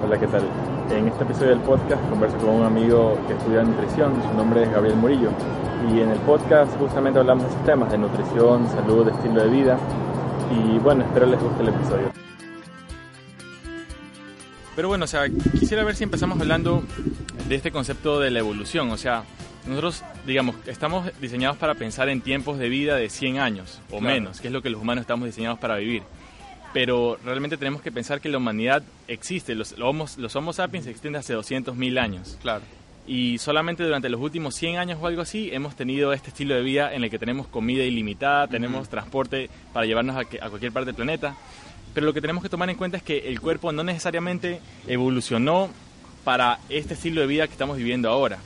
Hola, ¿qué tal? En este episodio del podcast converso con un amigo que estudia nutrición, su nombre es Gabriel Murillo, y en el podcast justamente hablamos de esos temas de nutrición, salud, estilo de vida, y bueno, espero les guste el episodio. Pero bueno, o sea, quisiera ver si empezamos hablando de este concepto de la evolución, o sea, nosotros, digamos, estamos diseñados para pensar en tiempos de vida de 100 años o menos, que es lo que los humanos estamos diseñados para vivir pero realmente tenemos que pensar que la humanidad existe, los, los, Homo sapiens existen hace 200.000 años. Claro. Y solamente durante los últimos 100 años o algo así hemos tenido este estilo de vida en el que tenemos comida ilimitada, tenemos transporte para llevarnos a, a cualquier parte del planeta. Pero lo que tenemos que tomar en cuenta es que el cuerpo no necesariamente evolucionó para este estilo de vida que estamos viviendo ahora.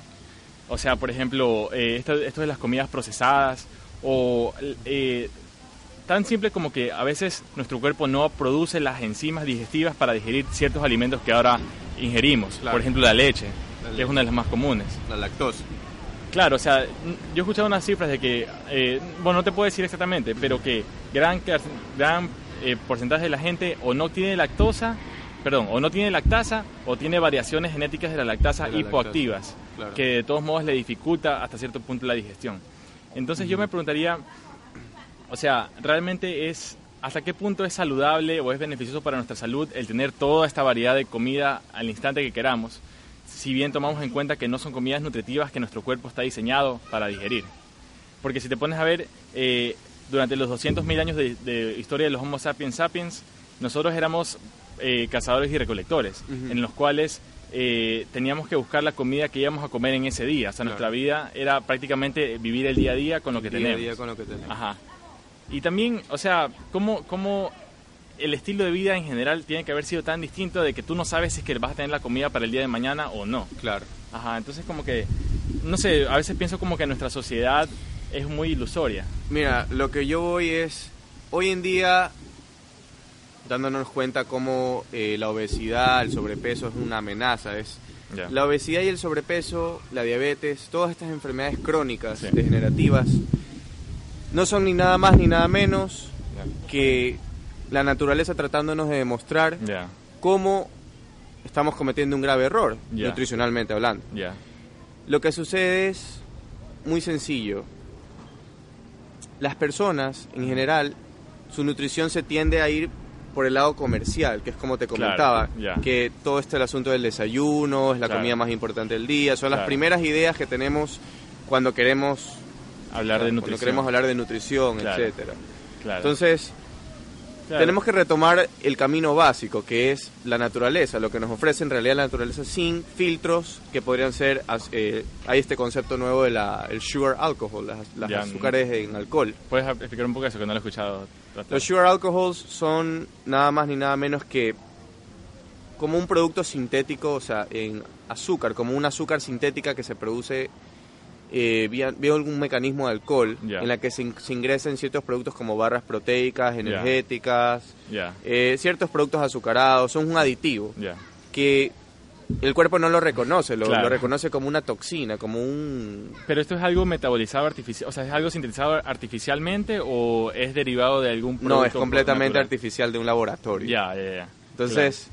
O sea, por ejemplo, eh, esto, esto, de las comidas procesadas o eh, tan simple como que a veces nuestro cuerpo no produce las enzimas digestivas para digerir ciertos alimentos que ahora ingerimos. Por ejemplo, la leche, que es una de las más comunes. La lactosa. Claro, o sea, yo he escuchado unas cifras de que, eh, bueno, no te puedo decir exactamente, pero que gran, gran eh, porcentaje de la gente o no tiene lactosa, perdón, o no tiene lactasa o tiene variaciones genéticas de la lactasa hipoactivas, que de todos modos le dificulta hasta cierto punto la digestión. Entonces yo me preguntaría, o sea, realmente es hasta qué punto es saludable o es beneficioso para nuestra salud el tener toda esta variedad de comida al instante que queramos, si bien tomamos en cuenta que no son comidas nutritivas que nuestro cuerpo está diseñado para digerir. Porque si te pones a ver, eh, durante los 200.000 años de, historia de los Homo sapiens sapiens, nosotros éramos eh, cazadores y recolectores, en los cuales eh, teníamos que buscar la comida que íbamos a comer en ese día. O sea, nuestra vida era prácticamente vivir el día a día con lo que día tenemos. A día con lo que tenemos. Ajá. Y también, o sea, ¿cómo, cómo el estilo de vida en general tiene que haber sido tan distinto de que tú no sabes si es que vas a tener la comida para el día de mañana o no? Claro. Ajá, entonces como que, no sé, a veces pienso como que nuestra sociedad es muy ilusoria. Mira, lo que yo voy es, hoy en día, dándonos cuenta cómo eh, la obesidad, el sobrepeso es una amenaza, es... La obesidad y el sobrepeso, la diabetes, todas estas enfermedades crónicas, degenerativas, no son ni nada más ni nada menos que la naturaleza tratándonos de demostrar cómo estamos cometiendo un grave error, nutricionalmente hablando. Lo que sucede es muy sencillo. Las personas, en general, su nutrición se tiende a ir por el lado comercial, que es como te comentaba, que todo este el asunto del desayuno, es la comida más importante del día, son las primeras ideas que tenemos cuando queremos hablar de nutrición. queremos hablar de nutrición, etcétera. Entonces, tenemos que retomar el camino básico, que es la naturaleza, lo que nos ofrece en realidad la naturaleza sin filtros que podrían ser, eh, hay este concepto nuevo de la, el sugar alcohol, las, azúcares en alcohol. ¿Puedes explicar un poco eso que no lo he escuchado? Los sugar alcohols son nada más ni nada menos que como un producto sintético, o sea, en azúcar, como una azúcar sintética que se produce eh, veo algún mecanismo de alcohol en la que se, se, ingresan ciertos productos como barras proteicas, energéticas, eh, ciertos productos azucarados, son un aditivo que el cuerpo no lo reconoce, lo, reconoce como una toxina, como un... Pero esto es algo metabolizado artificial, o sea, ¿es algo sintetizado artificialmente o es derivado de algún producto? No, es completamente artificial de un laboratorio. Ya, ya, ya. Entonces...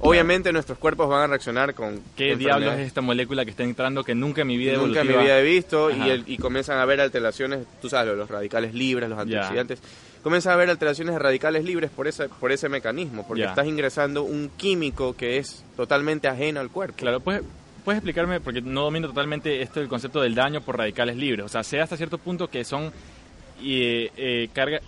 Obviamente nuestros cuerpos van a reaccionar con... ¿Qué diablos es esta molécula que está entrando que nunca en mi vida Nunca en mi vida he visto y, comienzan a haber alteraciones, tú sabes, los radicales libres, los antioxidantes. Comienzan a haber alteraciones de radicales libres por ese, por ese mecanismo, porque estás ingresando un químico que es totalmente ajeno al cuerpo. Claro, pues ¿Puedes explicarme, porque no domino totalmente esto del concepto del daño por radicales libres? O sea, sé hasta cierto punto que son eh, eh, carga,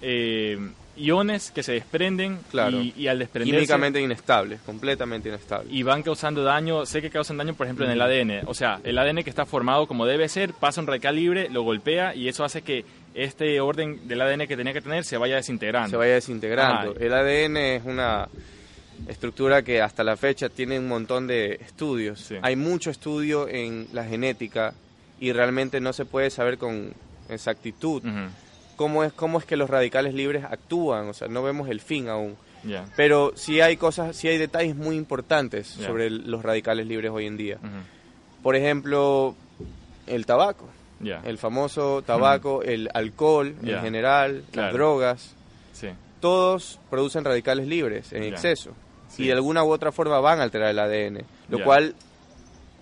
eh, iones que se desprenden claro. y, al desprenderse... Químicamente inestables, completamente inestables. Y van causando daño, sé que causan daño por ejemplo en el ADN, o sea, el ADN que está formado como debe ser, pasa un radical libre, lo golpea y eso hace que este orden del ADN que tenía que tener se vaya desintegrando. Se vaya desintegrando. El ADN es una estructura que hasta la fecha tiene un montón de estudios. Hay mucho estudio en la genética y realmente no se puede saber con exactitud cómo es, cómo es que los radicales libres actúan, o sea, no vemos el fin aún. Pero sí hay cosas, sí hay detalles muy importantes sobre los radicales libres hoy en día. Por ejemplo, el tabaco. El famoso tabaco, el alcohol en general, las drogas. Todos producen radicales libres en exceso. y de alguna u otra forma van a alterar el ADN, lo cual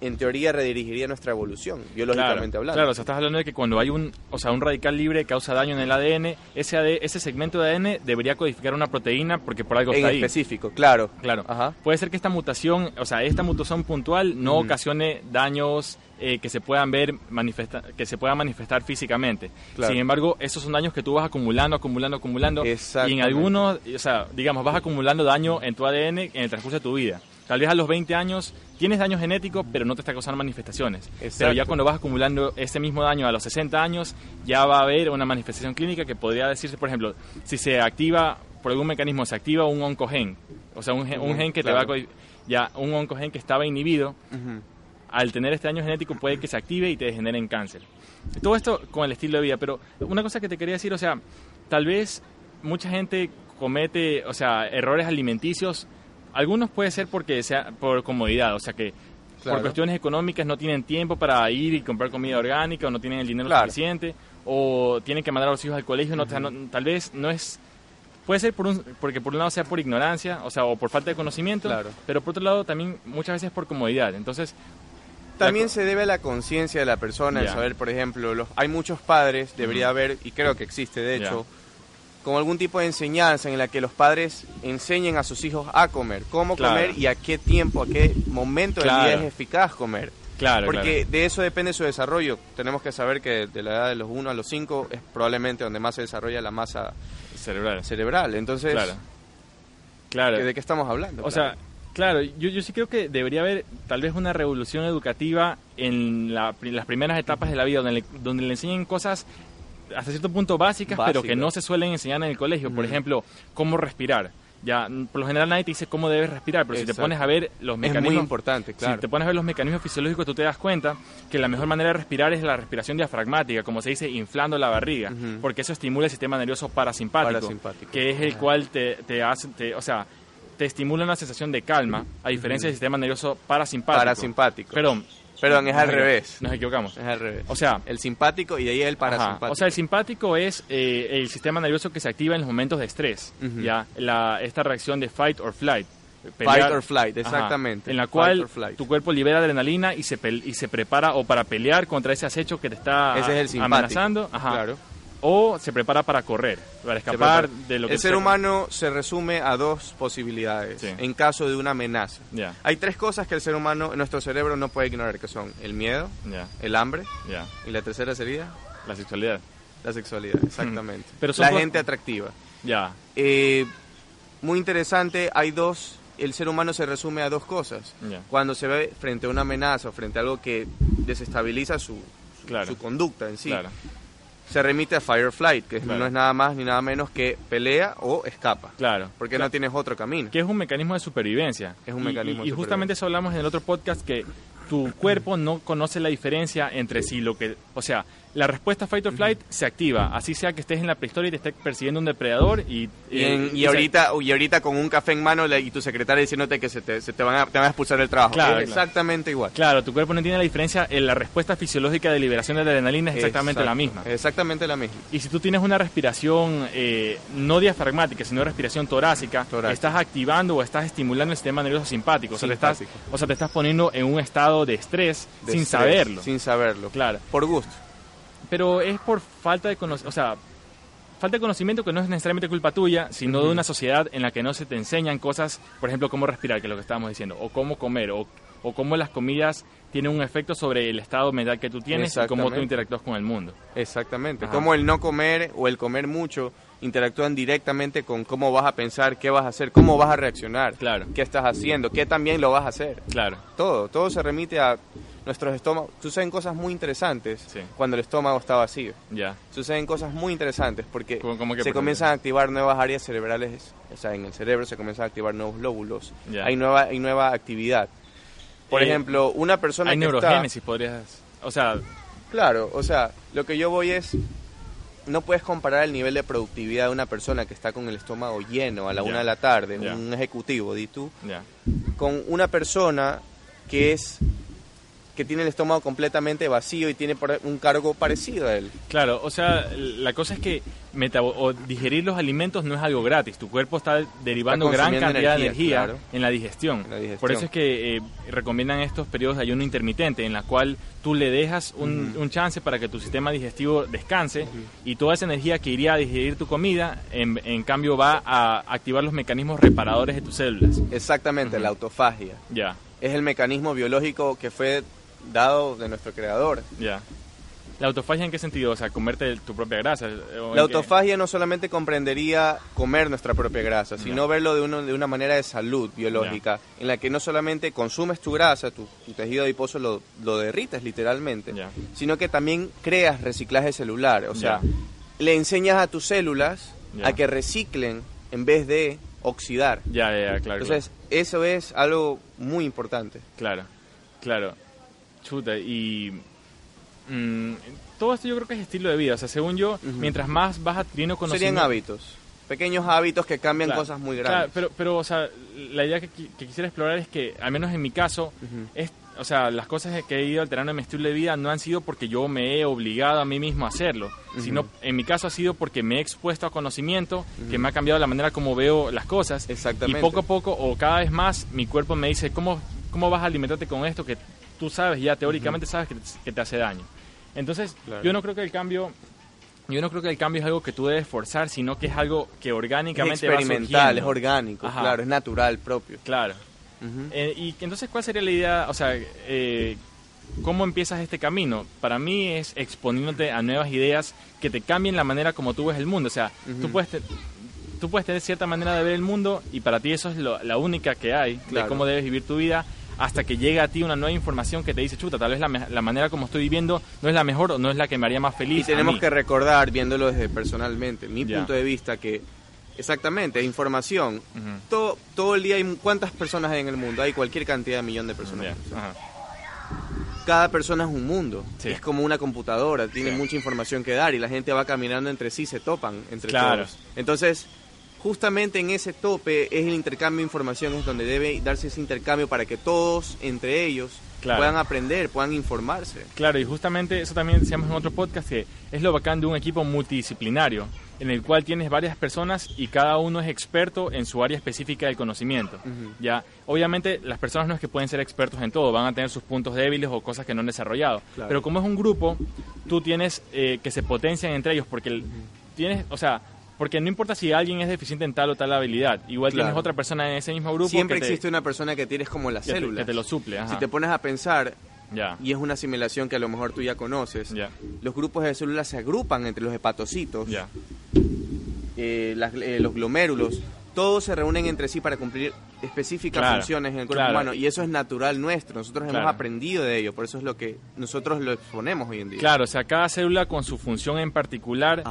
en teoría redirigiría nuestra evolución, biológicamente hablando. Claro, o sea, estás hablando de que cuando hay un, o sea, un radical libre que causa daño en el ADN, ese, ese segmento de ADN debería codificar una proteína porque por algo está ahí. En específico, claro. Claro. Ajá. Puede ser que esta mutación, o sea, esta mutación puntual no ocasione daños eh, que se puedan ver manifesta que se puedan manifestar físicamente. Sin embargo, esos son daños que tú vas acumulando, acumulando, acumulando y en algunos, o sea, digamos, vas acumulando daño en tu ADN en el transcurso de tu vida. Tal vez a los 20 años tienes daño genético, pero no te está causando manifestaciones. Pero ya cuando vas acumulando ese mismo daño a los 60 años, ya va a haber una manifestación clínica que podría decirse, por ejemplo, si se activa, por algún mecanismo, se activa un oncogen, o sea, un gen, que te va a... Ya, un oncogen que estaba inhibido, al tener este daño genético puede que se active y te degenere en cáncer. Todo esto con el estilo de vida, pero una cosa que te quería decir, o sea, tal vez mucha gente comete, o sea, errores alimenticios algunos puede ser porque sea por comodidad, o sea que por cuestiones económicas no tienen tiempo para ir y comprar comida orgánica o no tienen el dinero suficiente o tienen que mandar a los hijos al colegio, no, tal vez no es puede ser por un, porque por un lado sea por ignorancia, o sea, o por falta de conocimiento, pero por otro lado también muchas veces por comodidad. Entonces, también se debe a la conciencia de la persona, el saber, por ejemplo, los, hay muchos padres, debería haber, y creo que existe de hecho, como algún tipo de enseñanza en la que los padres enseñen a sus hijos a comer, cómo comer y a qué tiempo, a qué momento del día es eficaz comer. Claro, Porque de eso depende su desarrollo. Tenemos que saber que de la edad de los 1 a los 5 es probablemente donde más se desarrolla la masa cerebral. cerebral. Entonces, claro. ¿de qué estamos hablando? O sea, claro, yo, yo sí creo que debería haber tal vez una revolución educativa en las primeras etapas de la vida, donde le, donde le enseñen cosas hasta cierto punto básicas, pero que no se suelen enseñar en el colegio. Por ejemplo, cómo respirar. Ya, por lo general nadie te dice cómo debes respirar, pero si te pones a ver los mecanismos... Es muy importante, claro. Si te pones a ver los mecanismos fisiológicos, tú te das cuenta que la mejor manera de respirar es la respiración diafragmática, como se dice, inflando la barriga, porque eso estimula el sistema nervioso parasimpático, que es el cual te, te hace... o sea, te estimula una sensación de calma, a diferencia del sistema nervioso parasimpático. Parasimpático. Perdón, Perdón, es al revés. Nos equivocamos. Es al revés. O sea, el simpático y de ahí el parasimpático. o sea, el simpático es eh, el sistema nervioso que se activa en los momentos de estrés. Ya, la, esta reacción de fight or flight. fight or flight, exactamente. en la cual tu cuerpo libera adrenalina y se, y se prepara o para pelear contra ese acecho que te está ese es el amenazando. Ajá. Claro o se prepara para correr, para escapar de lo que El ser humano se resume a dos posibilidades en caso de una amenaza. Hay tres cosas que el ser humano, nuestro cerebro no puede ignorar, que son el miedo, el hambre y la tercera sería la sexualidad. La sexualidad, exactamente. Pero la gente atractiva. Ya. Eh, muy interesante, hay dos el ser humano se resume a dos cosas. Cuando se ve frente a una amenaza o frente a algo que desestabiliza su, su, conducta en sí. Claro se remite a Fireflight, que no es nada más ni nada menos que pelea o escapa. Claro. Porque no tienes otro camino. Que es un mecanismo de supervivencia. Es un mecanismo y, y justamente eso hablamos en el otro podcast que tu cuerpo no conoce la diferencia entre sí lo que, o sea, la respuesta fight or flight se activa, así sea que estés en la prehistoria y te esté persiguiendo un depredador y... Y, ahorita, y ahorita con un café en mano y tu secretaria diciéndote que se te, se te, van, a, te van a expulsar del trabajo. Claro, exactamente igual. Claro, tu cuerpo no entiende la diferencia, en la respuesta fisiológica de liberación de adrenalina es exactamente la misma. Exactamente la misma. Y si tú tienes una respiración eh, no diafragmática, sino respiración torácica, estás activando o estás estimulando el sistema nervioso simpático. O sea, te estás, o sea, te estás poniendo en un estado de estrés sin saberlo. Sin saberlo. Claro. Por gusto pero es por falta de conocimiento, o sea, falta de conocimiento que no es necesariamente culpa tuya, sino de una sociedad en la que no se te enseñan cosas, por ejemplo, cómo respirar, que es lo que estábamos diciendo, o cómo comer, o, o cómo las comidas tienen un efecto sobre el estado mental que tú tienes y cómo tú interactúas con el mundo. Exactamente, cómo el no comer o el comer mucho interactúan directamente con cómo vas a pensar, qué vas a hacer, cómo vas a reaccionar, claro. qué estás haciendo, qué también lo vas a hacer. Claro. Todo, todo se remite a nuestros estómagos. Suceden cosas muy interesantes cuando el estómago está vacío. Ya. Suceden cosas muy interesantes porque se comienzan a activar nuevas áreas cerebrales, o sea, en el cerebro se comienzan a activar nuevos lóbulos. Hay nueva, hay nueva actividad. Por eh, ejemplo, una persona hay neurogénesis, podrías... O sea... Claro, o sea, lo que yo voy es no puedes comparar el nivel de productividad de una persona que está con el estómago lleno a la una de la tarde, un ejecutivo, di tú, con una persona que es que tiene el estómago completamente vacío y tiene un cargo parecido a él. Claro, o sea, la cosa es que o digerir los alimentos no es algo gratis. Tu cuerpo está derivando gran cantidad de energía en, la digestión. Por eso es que eh, recomiendan estos periodos de ayuno intermitente, en la cual tú le dejas un, chance para que tu sistema digestivo descanse y toda esa energía que iría a digerir tu comida, en, cambio va a activar los mecanismos reparadores de tus células. Exactamente, la autofagia. Ya. Es el mecanismo biológico que fue dado de nuestro creador. Ya. ¿La autofagia en qué sentido? O sea, comerte tu propia grasa. La autofagia no solamente comprendería comer nuestra propia grasa, sino verlo de, uno, de una manera de salud biológica, en la que no solamente consumes tu grasa, tu, tejido adiposo lo, lo derrites literalmente, sino que también creas reciclaje celular. O sea, le enseñas a tus células a que reciclen en vez de oxidar. Ya, ya, claro. Entonces, eso es algo muy importante. Claro, claro. Chuta, y Mm, todo esto yo creo que es estilo de vida. O sea, según yo, mientras más vas adquiriendo conocimiento... Serían hábitos. Pequeños hábitos que cambian cosas muy grandes. pero, pero, o sea, la idea que, quisiera explorar es que, al menos en mi caso, es, o sea, las cosas que he ido alterando en mi estilo de vida no han sido porque yo me he obligado a mí mismo a hacerlo, sino en mi caso ha sido porque me he expuesto a conocimiento que me ha cambiado la manera como veo las cosas. Exactamente. Y poco a poco, o cada vez más, mi cuerpo me dice, ¿cómo, cómo vas a alimentarte con esto que tú sabes, ya teóricamente sabes que te hace daño? Entonces, yo no creo que el cambio yo no creo que el cambio es algo que tú debes forzar, sino que es algo que orgánicamente es experimental, es orgánico, claro, es natural propio. Claro. Eh, y entonces, ¿cuál sería la idea? O sea, eh, ¿cómo empiezas este camino? Para mí es exponiéndote a nuevas ideas que te cambien la manera como tú ves el mundo. O sea, tú puedes tú puedes tener cierta manera de ver el mundo y para ti eso es la única que hay de cómo debes vivir tu vida hasta que llega a ti una nueva información que te dice, chuta, tal vez la, la, manera como estoy viviendo no es la mejor o no es la que me haría más feliz. Y tenemos que recordar, viéndolo desde personalmente, mi punto de vista, que exactamente, información, todo, todo el día hay cuántas personas hay en el mundo, hay cualquier cantidad de millón de personas. Cada persona es un mundo, es como una computadora, tiene mucha información que dar y la gente va caminando entre sí, se topan entre todos. Entonces, justamente en ese tope es el intercambio de información, es donde debe darse ese intercambio para que todos entre ellos puedan aprender, puedan informarse. Claro, y justamente eso también decíamos en otro podcast, que es lo bacán de un equipo multidisciplinario, en el cual tienes varias personas y cada uno es experto en su área específica del conocimiento. Ya, obviamente las personas no es que pueden ser expertos en todo, van a tener sus puntos débiles o cosas que no han desarrollado. Pero como es un grupo, tú tienes eh, que se potencian entre ellos, porque tienes, o sea, porque no importa si alguien es deficiente en tal o tal habilidad, igual tienes otra persona en ese mismo grupo. Siempre existe una persona que tienes como la célula. Que te lo suple. Si te pones a pensar, y es una asimilación que a lo mejor tú ya conoces, los grupos de células se agrupan entre los hepatocitos, eh, eh, los glomérulos, todos se reúnen entre sí para cumplir específicas funciones en el cuerpo humano y eso es natural nuestro, nosotros hemos aprendido de ello, por eso es lo que nosotros lo exponemos hoy en día. Claro, o sea, cada célula con su función en particular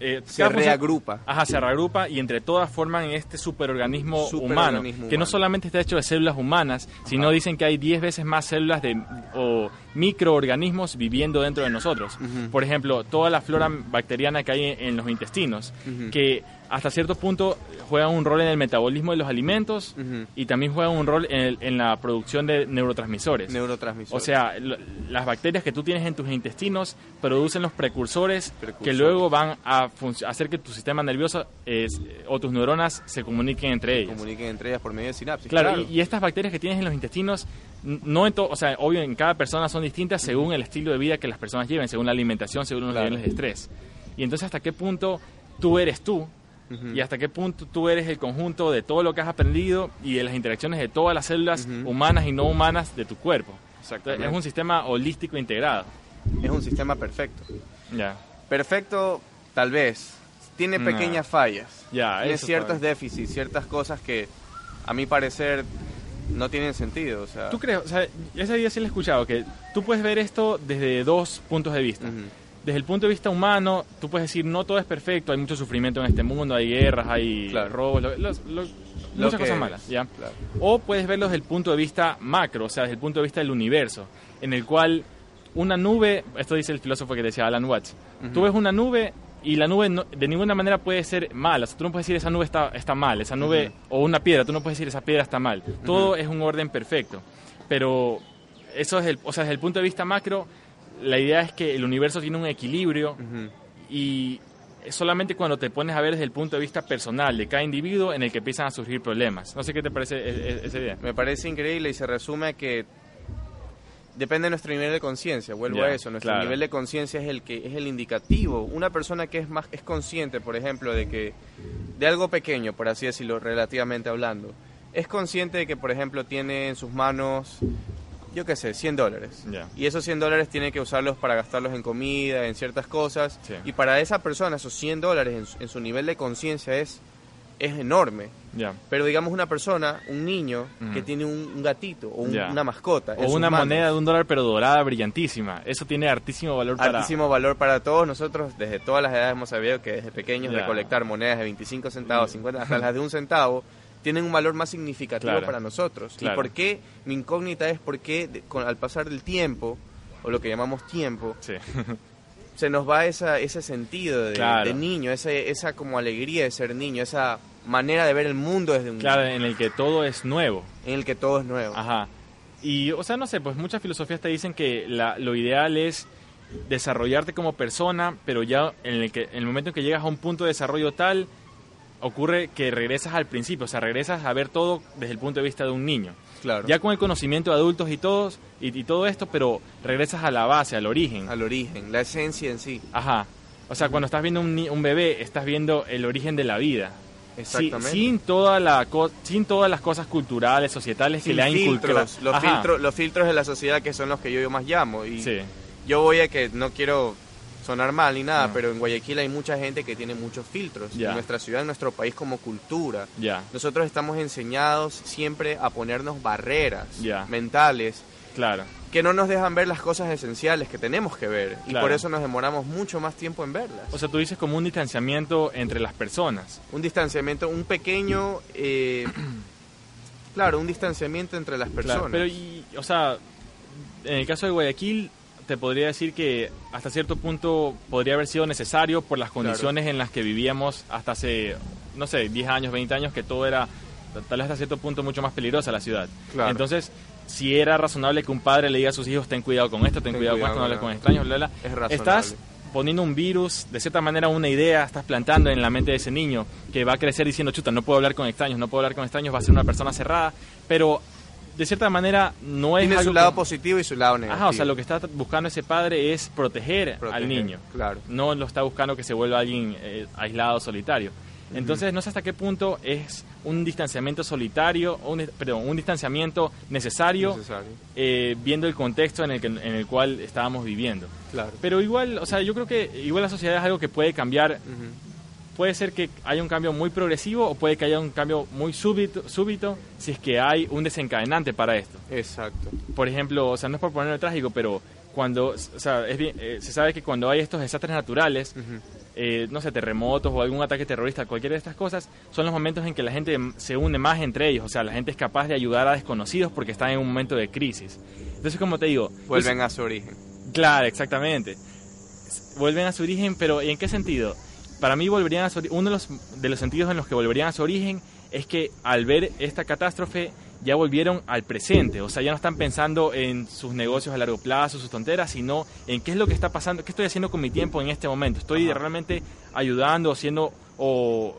eh, se reagrupa. ajá, se reagrupa y entre todas forman este superorganismo, humano, que no solamente está hecho de células humanas, sino dicen que hay 10 veces más células de, o microorganismos viviendo dentro de nosotros. Por ejemplo, toda la flora bacteriana que hay en, los intestinos, que hasta cierto punto juegan un rol en el metabolismo de los alimentos y también juegan un rol en, la producción de neurotransmisores. Neurotransmisores. O sea, las bacterias que tú tienes en tus intestinos producen los precursores, que luego van a hacer que tu sistema nervioso o tus neuronas se comuniquen entre ellas. Comuniquen entre ellas por medio de sinapsis. Claro, Y, estas bacterias que tienes en los intestinos, no en o sea, obvio en cada persona son distintas según el estilo de vida que las personas lleven, según la alimentación, según los niveles de estrés. Y entonces hasta qué punto tú eres tú y hasta qué punto tú eres el conjunto de todo lo que has aprendido y de las interacciones de todas las células humanas y no humanas de tu cuerpo. es un sistema holístico integrado. Es un sistema perfecto. Ya. Perfecto, tal vez. Tiene pequeñas fallas. Ya, Tiene ciertos déficits, ciertas cosas que, a mi parecer, no tienen sentido. O sea. ¿Tú crees? O sea, ese día sí lo he escuchado, que tú puedes ver esto desde dos puntos de vista desde el punto de vista humano, tú puedes decir, no todo es perfecto, hay mucho sufrimiento en este mundo, hay guerras, hay robos, muchas cosas malas, ¿ya? O puedes verlo desde el punto de vista macro, o sea, desde el punto de vista del universo, en el cual una nube, esto dice el filósofo que decía Alan Watts, tú ves una nube y la nube de ninguna manera puede ser mala, tú no puedes decir esa nube está, está mal, esa nube, o una piedra, tú no puedes decir esa piedra está mal, todo es un orden perfecto, pero eso es el, o sea, desde el punto de vista macro, la idea es que el universo tiene un equilibrio y solamente cuando te pones a ver desde el punto de vista personal de cada individuo en el que empiezan a surgir problemas. No sé qué te parece e, e, esa idea. Me parece increíble y se resume a que depende de nuestro nivel de conciencia, vuelvo a eso, nuestro nivel de conciencia es el que es el indicativo. Una persona que es más es consciente, por ejemplo, de que de algo pequeño, por así decirlo, relativamente hablando, es consciente de que, por ejemplo, tiene en sus manos yo qué sé, 100 dólares. Y esos 100 dólares tiene que usarlos para gastarlos en comida, en ciertas cosas. Y para esa persona, esos 100 dólares en su, nivel de conciencia es, es enorme. Pero digamos una persona, un niño, que tiene un, gatito o una mascota. O una moneda de un dólar pero dorada, brillantísima. Eso tiene altísimo valor para... Altísimo valor para todos nosotros. Desde todas las edades hemos sabido que desde pequeños recolectar monedas de 25 centavos, 50, hasta las de un centavo tienen un valor más significativo para nosotros. ¿Y por qué? Mi incógnita es por qué con, al pasar del tiempo, o lo que llamamos tiempo, se nos va esa, ese sentido de, niño, esa, esa como alegría de ser niño, esa manera de ver el mundo desde un Claro, en el que todo es nuevo. En el que todo es nuevo. Ajá. Y, o sea, no sé, pues muchas filosofías te dicen que la, lo ideal es desarrollarte como persona, pero ya en el, que, en el momento en que llegas a un punto de desarrollo tal, ocurre que regresas al principio, o sea, regresas a ver todo desde el punto de vista de un niño. Claro. Ya con el conocimiento de adultos y todos y, todo esto, pero regresas a la base, al origen. Al origen, la esencia en sí. Ajá. O sea, cuando estás viendo un, un bebé, estás viendo el origen de la vida. Exactamente. sin, toda la sin todas las cosas culturales, societales que le han inculcado. Los filtros, los filtros de la sociedad que son los que yo más llamo. Y yo voy a que no quiero sonar mal ni nada, pero en Guayaquil hay mucha gente que tiene muchos filtros. En nuestra ciudad, en nuestro país como cultura. Nosotros estamos enseñados siempre a ponernos barreras mentales. Claro. Que no nos dejan ver las cosas esenciales que tenemos que ver. Y por eso nos demoramos mucho más tiempo en verlas. O sea, tú dices como un distanciamiento entre las personas. Un distanciamiento, un pequeño... Eh, claro, un distanciamiento entre las personas. pero, o sea, en el caso de Guayaquil, te podría decir que hasta cierto punto podría haber sido necesario por las condiciones en las que vivíamos hasta hace, no sé, 10 años, 20 años, que todo era tal vez hasta cierto punto mucho más peligrosa la ciudad. Entonces, si era razonable que un padre le diga a sus hijos, ten cuidado con esto, ten, cuidado, con esto, no hables con extraños, bla, bla, Estás poniendo un virus, de cierta manera una idea, estás plantando en la mente de ese niño que va a crecer diciendo, chuta, no puedo hablar con extraños, no puedo hablar con extraños, va a ser una persona cerrada, pero de cierta manera no es Tiene su lado positivo y su lado negativo. Ajá, o sea, lo que está buscando ese padre es proteger, al niño. Claro. No lo está buscando que se vuelva alguien eh, aislado, solitario. Entonces, no sé hasta qué punto es un distanciamiento solitario, un, perdón, un distanciamiento necesario, eh, viendo el contexto en el, que, en el cual estábamos viviendo. Claro. Pero igual, o sea, yo creo que igual la sociedad es algo que puede cambiar puede ser que haya un cambio muy progresivo o puede que haya un cambio muy súbito, súbito si es que hay un desencadenante para esto. Exacto. Por ejemplo, o sea, no es por ponerlo trágico, pero cuando, o sea, es bien, eh, se sabe que cuando hay estos desastres naturales, eh, no sé, terremotos o algún ataque terrorista, cualquiera de estas cosas, son los momentos en que la gente se une más entre ellos, o sea, la gente es capaz de ayudar a desconocidos porque están en un momento de crisis. Entonces, como te digo... Vuelven a su origen. Claro, exactamente. Vuelven a su origen, pero ¿en qué sentido? Para mí volverían a uno de los, de los sentidos en los que volverían a su origen es que al ver esta catástrofe ya volvieron al presente, o sea, ya no están pensando en sus negocios a largo plazo, sus tonteras, sino en qué es lo que está pasando, qué estoy haciendo con mi tiempo en este momento, estoy realmente ayudando, haciendo, o,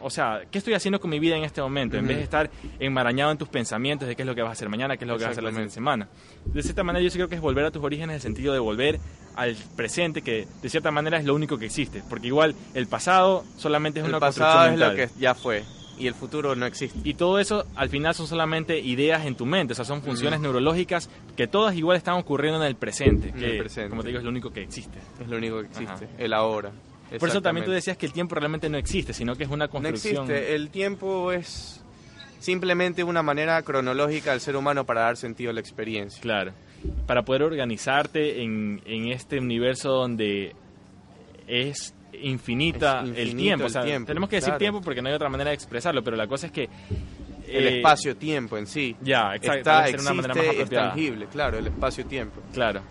o sea, qué estoy haciendo con mi vida en este momento, en vez de estar enmarañado en tus pensamientos de qué es lo que vas a hacer mañana, qué es lo que vas a hacer la siguiente semana. De cierta manera yo sí creo que es volver a tus orígenes en el sentido de volver al presente, que de cierta manera es lo único que existe, porque igual el pasado solamente es el una pasado es lo que ya fue y el futuro no existe. Y todo eso al final son solamente ideas en tu mente, o sea, son funciones neurológicas que todas igual están ocurriendo en el presente, que presente. como te digo es lo único que existe. Es lo único que existe, el ahora. Por eso también tú decías que el tiempo realmente no existe, sino que es una construcción. No existe, el tiempo es simplemente una manera cronológica del ser humano para dar sentido a la experiencia. Claro, para poder organizarte en, en este universo donde es infinita el tiempo. tenemos que decir tiempo porque no hay otra manera de expresarlo, pero la cosa es que... El eh, espacio-tiempo en sí. Ya, Está, una manera más es tangible, claro, el espacio-tiempo. Claro,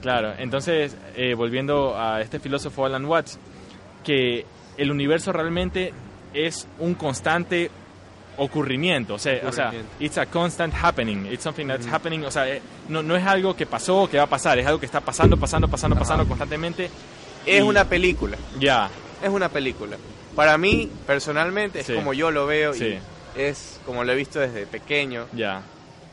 claro. Entonces, eh, volviendo a este filósofo Alan Watts, que el universo realmente es un constante ocurrimiento, o sea, o sea, it's a constant happening, it's something that's happening, o sea, eh, no, no es algo que pasó o que va a pasar, es algo que está pasando, pasando, pasando, pasando constantemente Es una película. Ya. Es una película. Para mí, personalmente, es como yo lo veo y es como lo he visto desde pequeño. Ya.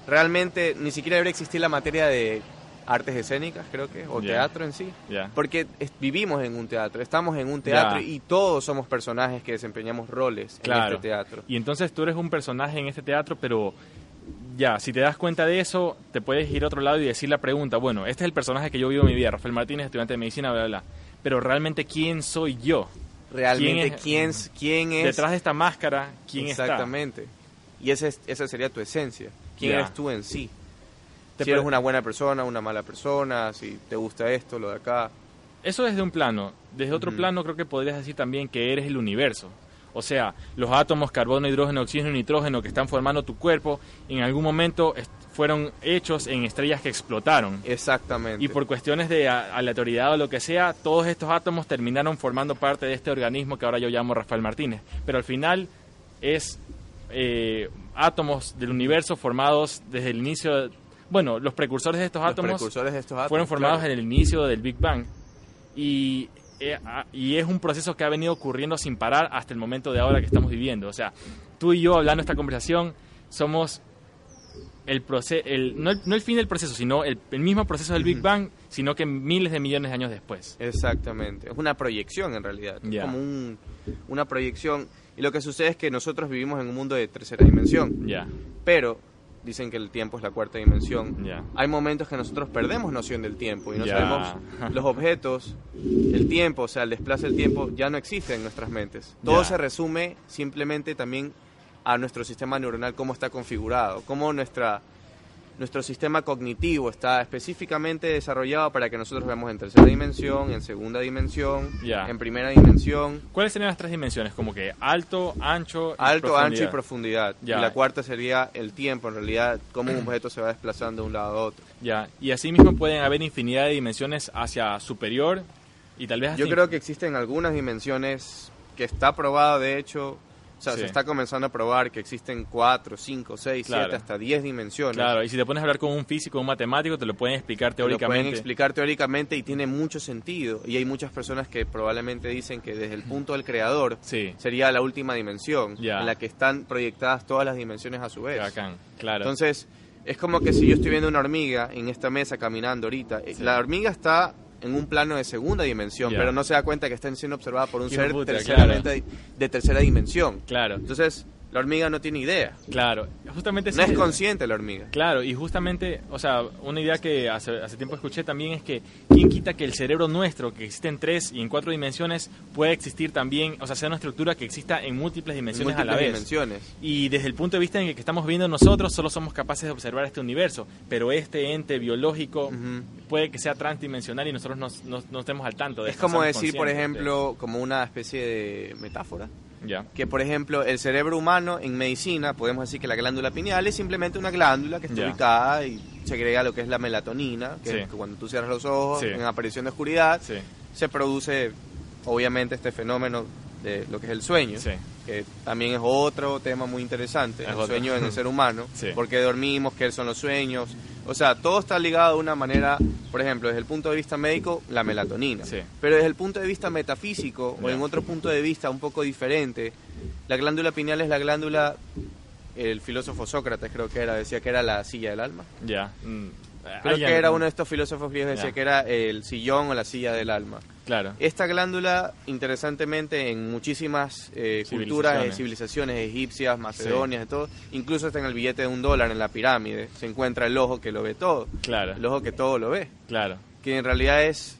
Realmente ni siquiera debería existir la materia de artes escénicas, creo que, o teatro en sí. Porque vivimos en un teatro, estamos en un teatro y todos somos personajes que desempeñamos roles en este teatro. Y entonces tú eres un personaje en este teatro, pero ya, si te das cuenta de eso, te puedes ir a otro lado y decir la pregunta, bueno, este es el personaje que yo vivo en mi vida, Rafael Martínez, estudiante de medicina, bla, bla, bla. Pero realmente, ¿quién soy yo? Realmente, ¿quién es? ¿Quién, es? Detrás de esta máscara, ¿quién Exactamente. Y esa, esa sería tu esencia. ¿Quién eres tú en sí? si eres una buena persona, una mala persona, si te gusta esto, lo de acá. Eso desde un plano. Desde otro plano creo que podrías decir también que eres el universo. O sea, los átomos, carbono, hidrógeno, oxígeno, nitrógeno que están formando tu cuerpo, en algún momento fueron hechos en estrellas que explotaron. Exactamente. Y por cuestiones de aleatoriedad o lo que sea, todos estos átomos terminaron formando parte de este organismo que ahora yo llamo Rafael Martínez. Pero al final es eh, átomos del universo formados desde el inicio bueno, los precursores de estos átomos fueron formados en el inicio del Big Bang y, y es un proceso que ha venido ocurriendo sin parar hasta el momento de ahora que estamos viviendo. O sea, tú y yo hablando esta conversación somos el proceso, no, el, fin del proceso, sino el, mismo proceso del Big Bang, sino que miles de millones de años después. Exactamente, es una proyección en realidad, es como una proyección. Y lo que sucede es que nosotros vivimos en un mundo de tercera dimensión. Ya. Pero dicen que el tiempo es la cuarta dimensión. Hay momentos que nosotros perdemos noción del tiempo y no sabemos los objetos, el tiempo, o sea, el desplace del tiempo ya no existe en nuestras mentes. Todo se resume simplemente también a nuestro sistema neuronal, cómo está configurado, cómo nuestra nuestro sistema cognitivo está específicamente desarrollado para que nosotros veamos en tercera dimensión, en segunda dimensión, en primera dimensión. ¿Cuáles serían las tres dimensiones? Como que alto, ancho y Alto, ancho y profundidad. Y la cuarta sería el tiempo, en realidad, cómo un objeto se va desplazando de un lado a otro. Ya, y así mismo pueden haber infinidad de dimensiones hacia superior y tal vez... Yo creo que existen algunas dimensiones que está probado, de hecho, o sea, se está comenzando a probar que existen 4, 5, 6, 7, hasta 10 dimensiones. Claro, y si te pones a hablar con un físico un matemático, te lo pueden explicar teóricamente. Te lo pueden explicar teóricamente y tiene mucho sentido. Y hay muchas personas que probablemente dicen que desde el punto del creador sería la última dimensión, en la que están proyectadas todas las dimensiones a su vez. bacán, claro. Entonces, es como que si yo estoy viendo una hormiga en esta mesa caminando ahorita, eh, la hormiga está en un plano de segunda dimensión, pero no se da cuenta que están siendo observadas por un ser de tercera dimensión. Claro. Entonces, la hormiga no tiene idea. Claro, justamente... No es consciente la hormiga. Claro, y justamente, o sea, una idea que hace, hace tiempo escuché también es que quién quita que el cerebro nuestro, que existe en tres y en cuatro dimensiones, puede existir también, o sea, sea una estructura que exista en múltiples dimensiones a la vez. dimensiones. Y desde el punto de vista en el que estamos viendo nosotros, solo somos capaces de observar este universo, pero este ente biológico puede que sea transdimensional y nosotros no estemos al tanto de Es como decir, por ejemplo, como una especie de metáfora que, por ejemplo, el cerebro humano en medicina, podemos decir que la glándula pineal es simplemente una glándula que está ubicada y segrega lo que es la melatonina, que, cuando tú cierras los ojos en aparición de oscuridad, se produce, obviamente, este fenómeno de lo que es el sueño, que también es otro tema muy interesante, el sueño en el ser humano, porque dormimos, qué son los sueños, o sea, todo está ligado de una manera, por ejemplo, desde el punto de vista médico, la melatonina. Pero desde el punto de vista metafísico, o en otro punto de vista un poco diferente, la glándula pineal es la glándula, el filósofo Sócrates creo que era, decía que era la silla del alma. Ya. Mm. Creo que era uno de estos filósofos que decía que era el sillón o la silla del alma. Claro. Esta glándula, interesantemente, en muchísimas eh, culturas y civilizaciones egipcias, macedonias, todo, incluso está en el billete de un dólar en la pirámide, se encuentra el ojo que lo ve todo. Claro. El ojo que todo lo ve. Claro. Que en realidad es,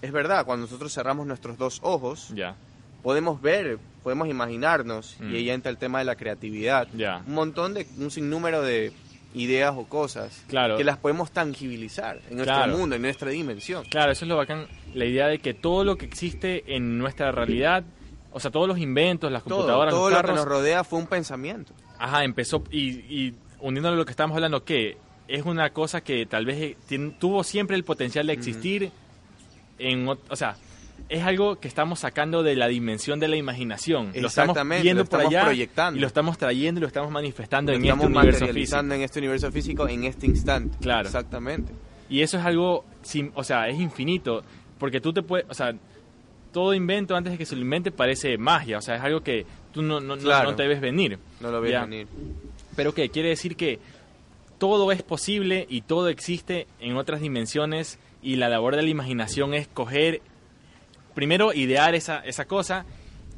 es verdad, cuando nosotros cerramos nuestros dos ojos, ya. podemos ver, podemos imaginarnos, y mm. ahí entra el tema de la creatividad. Ya. Un montón de, un sinnúmero de ideas o cosas claro. que las podemos tangibilizar en nuestro mundo, en nuestra dimensión. Claro, eso es lo bacán, la idea de que todo lo que existe en nuestra realidad, o sea, todos los inventos, las computadoras, todo, todo lo que nos rodea fue un pensamiento. Ajá, empezó y, y uniéndolo a lo que estamos hablando, que es una cosa que tal vez tuvo siempre el potencial de existir en, o sea, es algo que estamos sacando de la dimensión de la imaginación. Lo estamos viendo por allá proyectando. y lo estamos trayendo y lo estamos manifestando en este universo físico. en este universo físico en este instante. Claro. Exactamente. Y eso es algo, o sea, es infinito. Porque tú te puedes, o sea, todo invento antes de que se lo invente parece magia, o sea, es algo que tú no, no, no, te ves venir. No lo ves venir. Pero que quiere decir que todo es posible y todo existe en otras dimensiones y la labor de la imaginación es coger, primero idear esa, esa cosa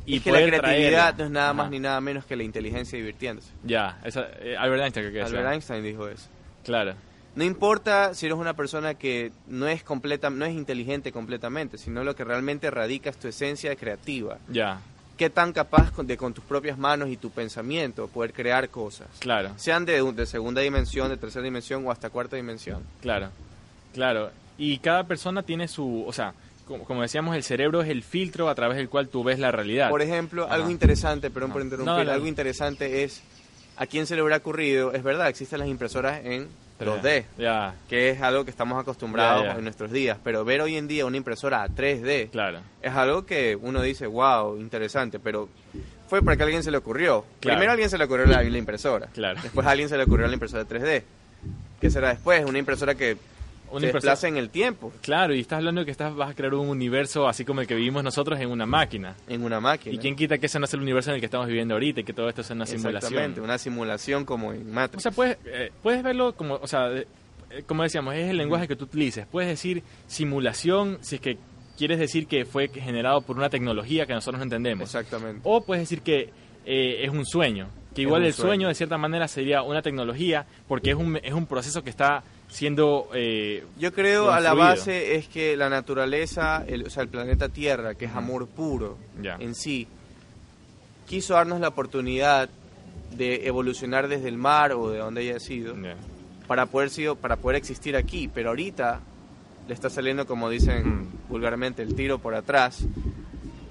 y que la creatividad no es nada más ni nada menos que la inteligencia divirtiéndose. Ya, esa, eh, Albert Einstein que Albert Einstein dijo eso. Claro. No importa si eres una persona que no es completa, no es inteligente completamente, sino lo que realmente radica es tu esencia creativa. Ya. Qué tan capaz de con tus propias manos y tu pensamiento poder crear cosas. Claro. Sean de, de segunda dimensión, de tercera dimensión o hasta cuarta dimensión. Claro. Claro. Y cada persona tiene su, o sea, como, decíamos, el cerebro es el filtro a través del cual tú ves la realidad. Por ejemplo, algo interesante, perdón por interrumpir, algo interesante es, ¿a quién se le habrá ocurrido? Es verdad, existen las impresoras en 2D, que es algo que estamos acostumbrados en nuestros días, pero ver hoy en día una impresora a 3D claro. es algo que uno dice, wow, interesante, pero fue porque a alguien se le ocurrió. Primero a alguien se le ocurrió la, la impresora, después a alguien se le ocurrió la impresora 3D. ¿Qué será después? Una impresora que se desplaza en el tiempo. Claro, y estás hablando de que estás, vas a crear un universo así como el que vivimos nosotros en una máquina. En una máquina. ¿Y quién quita que ese no es el universo en el que estamos viviendo ahorita y que todo esto es una simulación? Exactamente, una simulación como en Matrix. O sea, puedes, eh, puedes verlo como, o sea, eh, como decíamos, es el lenguaje que tú utilices. Puedes decir simulación si es que quieres decir que fue generado por una tecnología que nosotros no entendemos. Exactamente. O puedes decir que eh, es un sueño. Que igual el sueño. de cierta manera sería una tecnología porque es un, es un proceso que está siendo... Eh, Yo creo a la base es que la naturaleza, el, o sea, el planeta Tierra, que es amor puro en sí, quiso darnos la oportunidad de evolucionar desde el mar o de donde haya sido para poder sido, para poder existir aquí, pero ahorita le está saliendo como dicen vulgarmente el tiro por atrás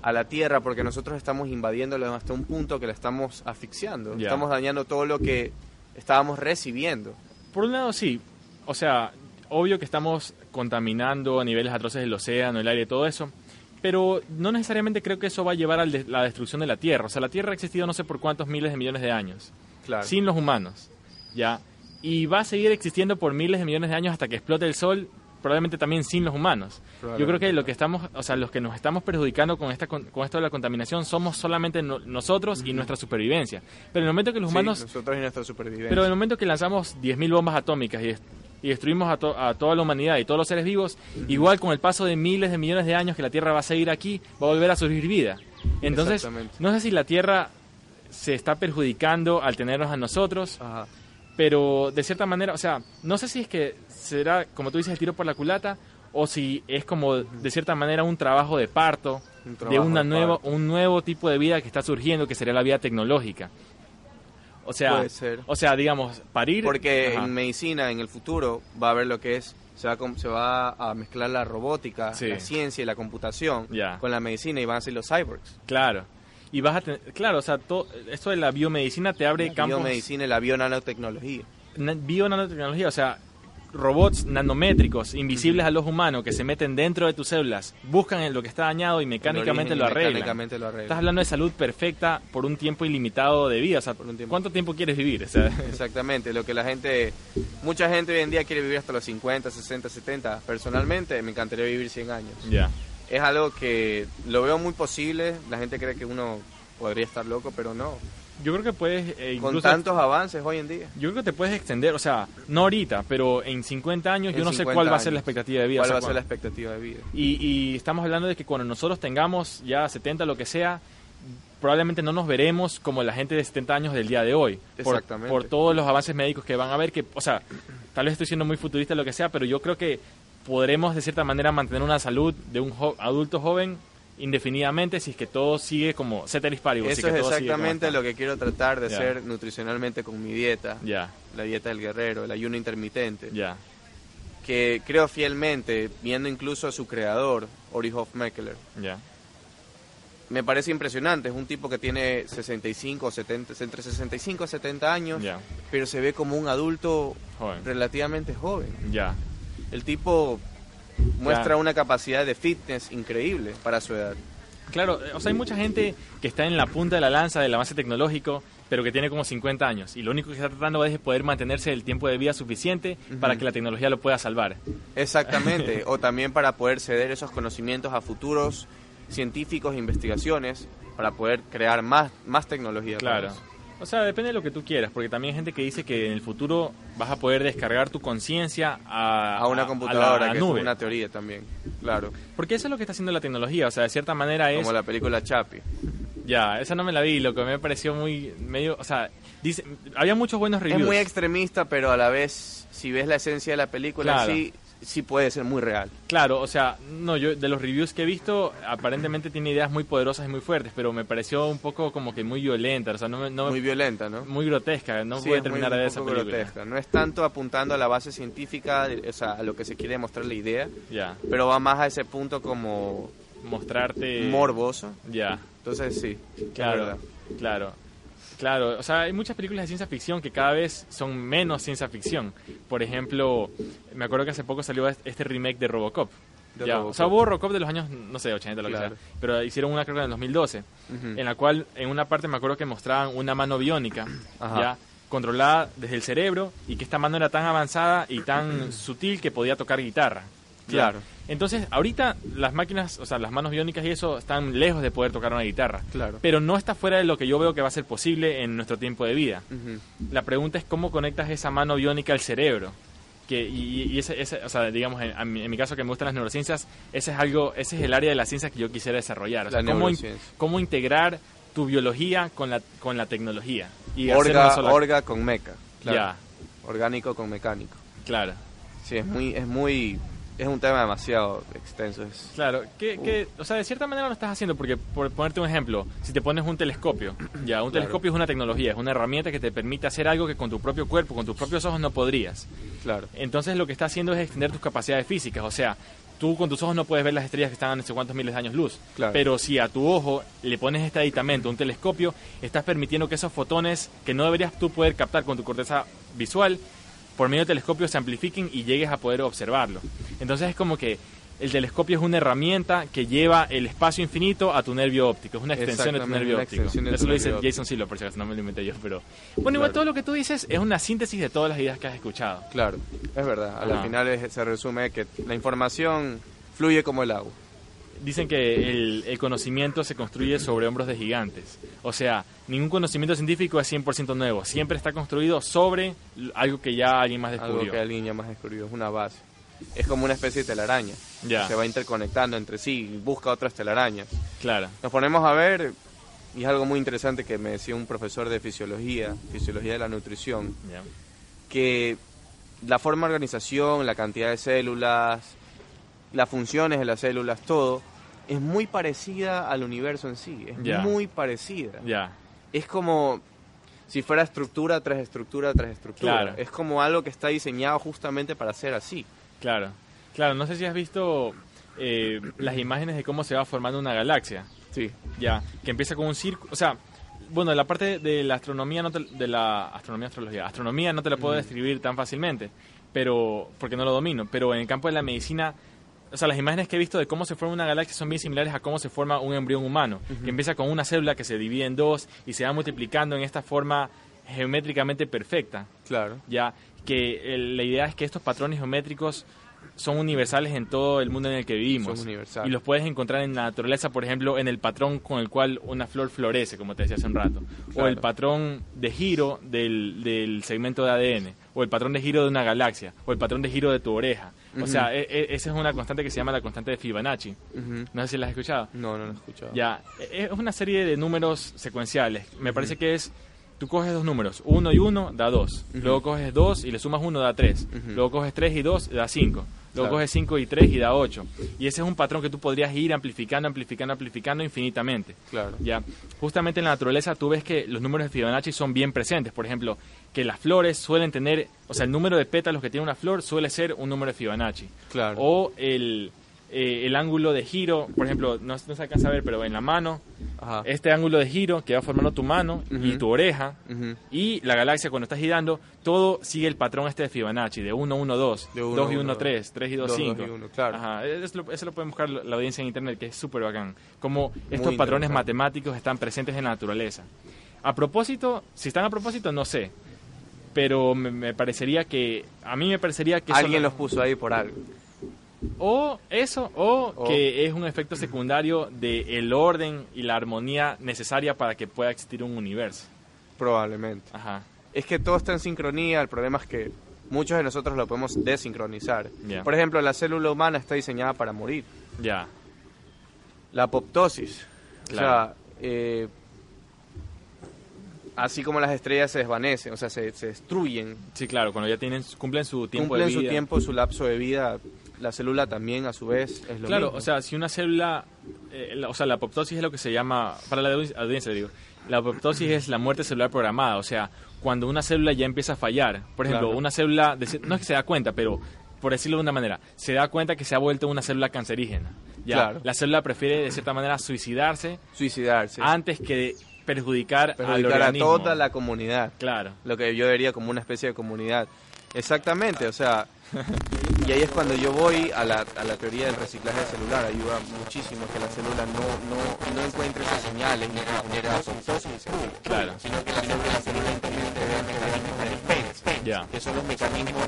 a la tierra porque nosotros estamos invadiéndolo hasta un punto que la estamos asfixiando, estamos dañando todo lo que estábamos recibiendo. Por un lado sí, o sea, obvio que estamos contaminando a niveles atroces del océano, el aire, todo eso, pero no necesariamente creo que eso va a llevar a la destrucción de la Tierra. O sea, la Tierra ha existido no sé por cuántos miles de millones de años, sin los humanos, ¿ya? Y va a seguir existiendo por miles de millones de años hasta que explote el Sol, probablemente también sin los humanos. Yo creo que lo que estamos, o sea, los que nos estamos perjudicando con esta con, esto de la contaminación somos solamente nosotros y nuestra supervivencia. Pero en el momento que los humanos nosotros y nuestra supervivencia. Pero en el momento que lanzamos 10.000 bombas atómicas y y destruimos a, a, toda la humanidad y todos los seres vivos, igual con el paso de miles de millones de años que la Tierra va a seguir aquí, va a volver a surgir vida. Entonces, no sé si la Tierra se está perjudicando al tenernos a nosotros, pero de cierta manera, o sea, no sé si es que será, como tú dices, el tiro por la culata, o si es como de cierta manera un trabajo de parto de una nueva, un nuevo tipo de vida que está surgiendo, que sería la vida tecnológica. O sea, o sea, digamos, parir. Porque en medicina, en el futuro, va a haber lo que es, se va, a, se va a mezclar la robótica, la ciencia y la computación con la medicina y van a ser los cyborgs. Claro. Y vas a tener, claro, o sea, todo, esto de la biomedicina te abre la campos. Biomedicina y la bionanotecnología. Bionanotecnología, o sea, robots nanométricos, invisibles a los humanos, que se meten dentro de tus células, buscan lo que está dañado y mecánicamente, lo, arreglan. Estás hablando de salud perfecta por un tiempo ilimitado de vida. O sea, ¿cuánto tiempo quieres vivir? Exactamente, lo que la gente, mucha gente hoy en día quiere vivir hasta los 50, 60, 70. Personalmente, me encantaría vivir 100 años. Ya. Es algo que lo veo muy posible. La gente cree que uno podría estar loco, pero no. Yo creo que puedes... Eh, Con tantos avances hoy en día. Yo creo que te puedes extender, o sea, no ahorita, pero en 50 años yo no sé cuál va a ser la expectativa de vida. ¿Cuál va a ser la expectativa de vida? Y, y estamos hablando de que cuando nosotros tengamos ya 70, lo que sea, probablemente no nos veremos como la gente de 70 años del día de hoy. Exactamente. Por, todos los avances médicos que van a haber, que, o sea, tal vez estoy siendo muy futurista, lo que sea, pero yo creo que podremos de cierta manera mantener una salud de un adulto joven indefinidamente si es que todo sigue como ceteris paribus. Eso es exactamente lo que quiero tratar de hacer nutricionalmente con mi dieta. Ya. La dieta del guerrero, el ayuno intermitente. Ya. Que creo fielmente, viendo incluso a su creador, Ori Hofmeckler. Ya. Me parece impresionante, es un tipo que tiene 65 o 70, entre 65 y 70 años, pero se ve como un adulto relativamente joven. Ya. El tipo muestra una capacidad de fitness increíble para su edad. Claro, o sea, hay mucha gente que está en la punta de la lanza del avance tecnológico pero que tiene como 50 años y lo único que está tratando es poder mantenerse el tiempo de vida suficiente para que la tecnología lo pueda salvar. Exactamente, o también para poder ceder esos conocimientos a futuros científicos e investigaciones para poder crear más, más tecnología. Claro. O sea, depende de lo que tú quieras, porque también hay gente que dice que en el futuro vas a poder descargar tu conciencia a, una computadora, que es una teoría también, claro. Porque eso es lo que está haciendo la tecnología, o sea, de cierta manera es... Como la película Chapi. Ya, esa no me la vi, lo que me pareció muy medio, o sea, dice, había muchos buenos reviews. Es muy extremista, pero a la vez, si ves la esencia de la película, sí, sí puede ser muy real. Claro, o sea, no, yo de los reviews que he visto, aparentemente tiene ideas muy poderosas y muy fuertes, pero me pareció un poco como que muy violenta, o sea, no, no muy violenta, ¿no? Muy grotesca, no puede terminar de esa película. Grotesca. No es tanto apuntando a la base científica, o sea, a lo que se quiere mostrar la idea, ya. pero va más a ese punto como mostrarte morboso. Ya. Entonces sí, claro, claro. Claro, o sea, hay muchas películas de ciencia ficción que cada vez son menos ciencia ficción. Por ejemplo, me acuerdo que hace poco salió este remake de Robocop. O sea, hubo Robocop de los años, no sé, 80, lo que sea. Pero hicieron una creo que en el 2012, en la cual en una parte me acuerdo que mostraban una mano biónica, ya controlada desde el cerebro y que esta mano era tan avanzada y tan sutil que podía tocar guitarra. Claro. Entonces, ahorita las máquinas, o sea, las manos biónicas y eso están lejos de poder tocar una guitarra. Claro. Pero no está fuera de lo que yo veo que va a ser posible en nuestro tiempo de vida. La pregunta es cómo conectas esa mano biónica al cerebro. Que, y, ese, ese, o sea, digamos, en, mi, caso que me gustan las neurociencias, ese es algo, ese es el área de la ciencia que yo quisiera desarrollar. O sea, cómo, cómo, integrar tu biología con la, con la tecnología. Y orga, orga con meca. Ya. Orgánico con mecánico. Claro. Sí, es muy, es muy es un tema demasiado extenso. Claro, que, o sea, de cierta manera lo estás haciendo, porque por ponerte un ejemplo, si te pones un telescopio, ya, un telescopio es una tecnología, es una herramienta que te permite hacer algo que con tu propio cuerpo, con tus propios ojos no podrías. Claro. Entonces lo que está haciendo es extender tus capacidades físicas, o sea, tú con tus ojos no puedes ver las estrellas que están a no sé cuántos miles de años luz. Claro. Pero si a tu ojo le pones este aditamento, un telescopio, estás permitiendo que esos fotones que no deberías tú poder captar con tu corteza visual, por medio del telescopio se amplifiquen y llegues a poder observarlo. Entonces es como que el telescopio es una herramienta que lleva el espacio infinito a tu nervio óptico, es una extensión de tu nervio óptico. Eso lo dice Jason Silo, por si acaso no me lo inventé yo, pero... Bueno, igual todo lo que tú dices es una síntesis de todas las ideas que has escuchado. Claro, es verdad. Al final se resume que la información fluye como el agua dicen que el, conocimiento se construye sobre hombros de gigantes. O sea, ningún conocimiento científico es 100% nuevo. Siempre está construido sobre algo que ya alguien más descubrió. Algo que alguien ya más descubrió. Es una base. Es como una especie de telaraña. Ya. Se va interconectando entre sí y busca otras telarañas. Claro. Nos ponemos a ver, y es algo muy interesante que me decía un profesor de fisiología, fisiología de la nutrición, que la forma de organización, la cantidad de células, las funciones de las células, todo, es muy parecida al universo en sí, es muy parecida. Ya. Es como si fuera estructura tras estructura tras estructura. Es como algo que está diseñado justamente para ser así. Claro, claro. No sé si has visto eh, las imágenes de cómo se va formando una galaxia. Sí. Ya, que empieza con un círculo, o sea, bueno, la parte de la astronomía, no de la astronomía, astrología, astronomía no te la puedo describir tan fácilmente, pero porque no lo domino, pero en el campo de la medicina o sea, las imágenes que he visto de cómo se forma una galaxia son bien similares a cómo se forma un embrión humano, que empieza con una célula que se divide en dos y se va multiplicando en esta forma geométricamente perfecta. Claro. Ya que la idea es que estos patrones geométricos son universales en todo el mundo en el que vivimos. Son universales. Y los puedes encontrar en la naturaleza, por ejemplo, en el patrón con el cual una flor florece, como te decía hace un rato. O el patrón de giro del, del segmento de ADN. O el patrón de giro de una galaxia. O el patrón de giro de tu oreja. O sea, e, e, esa es una constante que se llama la constante de Fibonacci. No sé si la has escuchado. No, no la he escuchado. Ya, e, es una serie de números secuenciales. Me parece que es tú coges dos números, uno y uno da dos, luego coges dos y le sumas uno da tres, luego coges tres y dos da cinco, luego coges cinco y tres y da ocho. Y ese es un patrón que tú podrías ir amplificando, amplificando, amplificando infinitamente. Claro. Ya, justamente en la naturaleza tú ves que los números de Fibonacci son bien presentes. Por ejemplo, que las flores suelen tener, o sea, el número de pétalos que tiene una flor suele ser un número de Fibonacci. Claro. O el, eh, el ángulo de giro, por ejemplo, no, se alcanza a ver, pero en la mano, este ángulo de giro que va formando tu mano y tu oreja y la galaxia cuando estás girando, todo sigue el patrón este de Fibonacci, de 1, 1, 2, 2 y 1, 3, 3 y 2, 5. Ajá. Eso, lo, eso lo pueden buscar la audiencia en internet, que es súper bacán. Como estos patrones matemáticos están presentes en la naturaleza. A propósito, si están a propósito, no sé. Pero me, parecería que. A mí me parecería que. Alguien los puso ahí por algo. O eso, o, que es un efecto secundario del el orden y la armonía necesaria para que pueda existir un universo. Probablemente. Ajá. Es que todo está en sincronía, el problema es que muchos de nosotros lo podemos desincronizar. Por ejemplo, la célula humana está diseñada para morir. Ya. La apoptosis. O sea, eh, así como las estrellas se desvanecen, o sea, se, destruyen. Sí, claro, cuando ya tienen, cumplen su tiempo de vida. su tiempo, su lapso de vida, la célula también a su vez es lo claro, o sea, si una célula, eh, o sea, la apoptosis es lo que se llama, para la audiencia digo, la apoptosis es la muerte celular programada, o sea, cuando una célula ya empieza a fallar. Por ejemplo, una célula, no es que se da cuenta, pero por decirlo de una manera, se da cuenta que se ha vuelto una célula cancerígena. Ya, La célula prefiere de cierta manera suicidarse, suicidarse antes que perjudicar, perjudicar a toda la comunidad. Claro. Lo que yo vería como una especie de comunidad. Exactamente, o sea, y ahí es cuando yo voy a la, a la teoría del reciclaje celular, ayuda muchísimo que la célula no, no, no encuentre esas señales ni genere apoptosis, claro. sino que la célula, la célula inteligente vea mecanismos de defensa, que son los mecanismos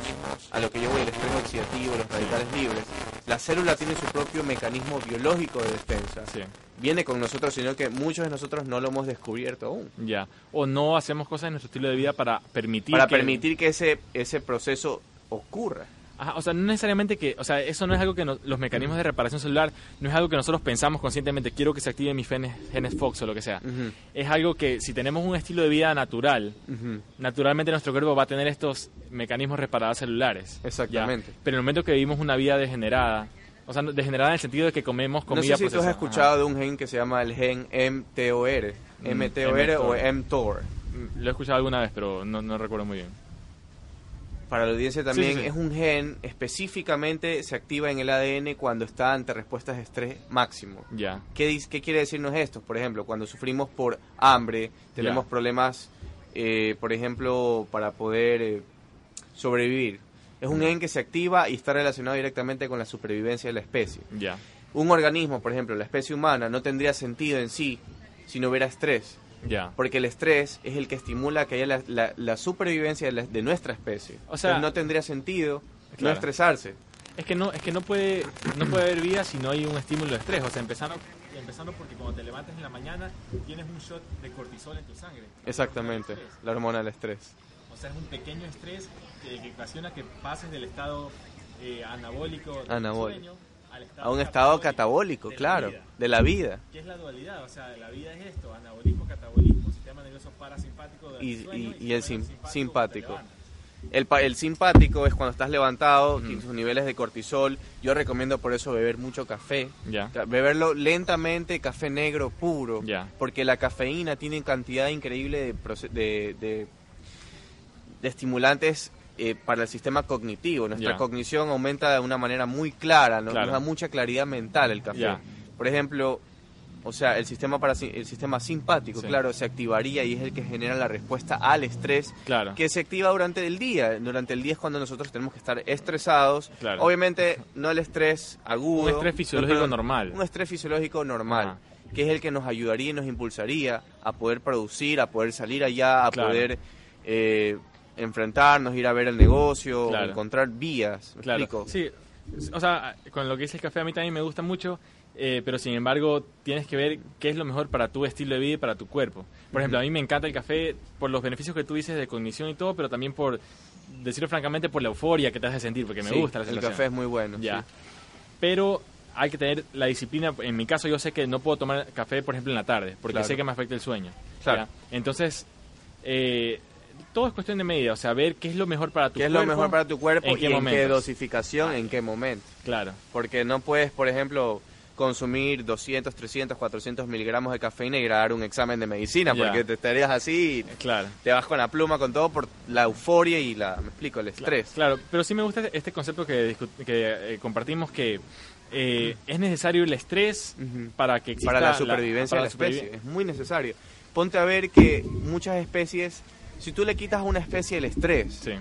a lo que yo voy, el estrés oxidativo, los radicales libres. La célula tiene su propio mecanismo biológico de defensa. Sí viene con nosotros, sino que muchos de nosotros no lo hemos descubierto aún. Ya. O no hacemos cosas en nuestro estilo de vida para permitir para permitir que ese ese proceso ocurra. Ajá, o sea, no necesariamente que, o sea, eso no es algo que los mecanismos de reparación celular no es algo que nosotros pensamos conscientemente, quiero que se activen mis genes, genes Fox o lo que sea. Es algo que si tenemos un estilo de vida natural, naturalmente nuestro cuerpo va a tener estos mecanismos reparados celulares. Exactamente. Pero en el momento que vivimos una vida degenerada, o sea, degenerada en el sentido de que comemos comida No sé si tú has escuchado de un gen que se llama el gen MTOR, MTOR o mTOR. Mm, lo he escuchado alguna vez, pero no, no recuerdo muy bien. Para la audiencia también es un gen específicamente se activa en el ADN cuando está ante respuestas de estrés máximo. Ya. ¿Qué, ¿Qué, quiere decirnos esto? Por ejemplo, cuando sufrimos por hambre, tenemos problemas, eh, por ejemplo, para poder eh, sobrevivir es un gen que se activa y está relacionado directamente con la supervivencia de la especie. Ya. Un organismo, por ejemplo, la especie humana, no tendría sentido en sí si no hubiera estrés. Ya. Porque el estrés es el que estimula que haya la, supervivencia de, nuestra especie. O sea, no tendría sentido no estresarse. Es que no, es que no puede, no puede haber vida si no hay un estímulo de estrés. O sea, empezando, empezando porque cuando te levantas en la mañana tienes un shot de cortisol en tu sangre. Exactamente, la hormona del estrés. O sea, es un pequeño estrés que, ocasiona que pases del estado eh, anabólico, anabólico. al estado a un estado catabólico, claro, de la vida. ¿Qué es la dualidad? O sea, la vida es esto, anabolismo, catabolismo, sistema nervioso parasimpático y, y, y, el simpático. El, el, simpático es cuando estás levantado, tienes sus niveles de cortisol. Yo recomiendo por eso beber mucho café. Ya. Beberlo lentamente, café negro puro. Ya. Porque la cafeína tiene cantidad increíble de, de de estimulantes eh, para el sistema cognitivo. Nuestra cognición aumenta de una manera muy clara, nos da mucha claridad mental el café. Por ejemplo, o sea, el sistema para el sistema simpático, claro, se activaría y es el que genera la respuesta al estrés que se activa durante el día. Durante el día es cuando nosotros tenemos que estar estresados. Obviamente no el estrés agudo, un estrés fisiológico normal. Un estrés fisiológico normal, que es el que nos ayudaría y nos impulsaría a poder producir, a poder salir allá, a poder eh, enfrentarnos, ir a ver el negocio, encontrar vías. claro. Sí, o sea, con lo que dice el café a mí también me gusta mucho, eh, pero sin embargo tienes que ver qué es lo mejor para tu estilo de vida y para tu cuerpo. Por ejemplo, a mí me encanta el café por los beneficios que tú dices de cognición y todo, pero también por, decirlo francamente, por la euforia que te hace sentir, porque me gusta la sensación. El café es muy bueno. Ya. Pero hay que tener la disciplina. En mi caso, yo sé que no puedo tomar café, por ejemplo, en la tarde, porque sé que me afecta el sueño. Claro. Entonces, eh, todo es cuestión de medida, o sea, ver qué es lo mejor para tu cuerpo. ¿Qué es lo mejor para tu cuerpo y en qué dosificación, en qué momento. Claro. Porque no puedes, por ejemplo, consumir 200, 300, 400 miligramos de cafeína y grabar un examen de medicina, porque te estarías así, claro. te vas con la pluma, con todo, por la euforia y la, me explico, el estrés. Claro, pero sí me gusta este concepto que, que eh, compartimos que eh, es necesario el estrés para que exista para la supervivencia de la especie, es muy necesario. Ponte a ver que muchas especies si tú le quitas a una especie el estrés, sí.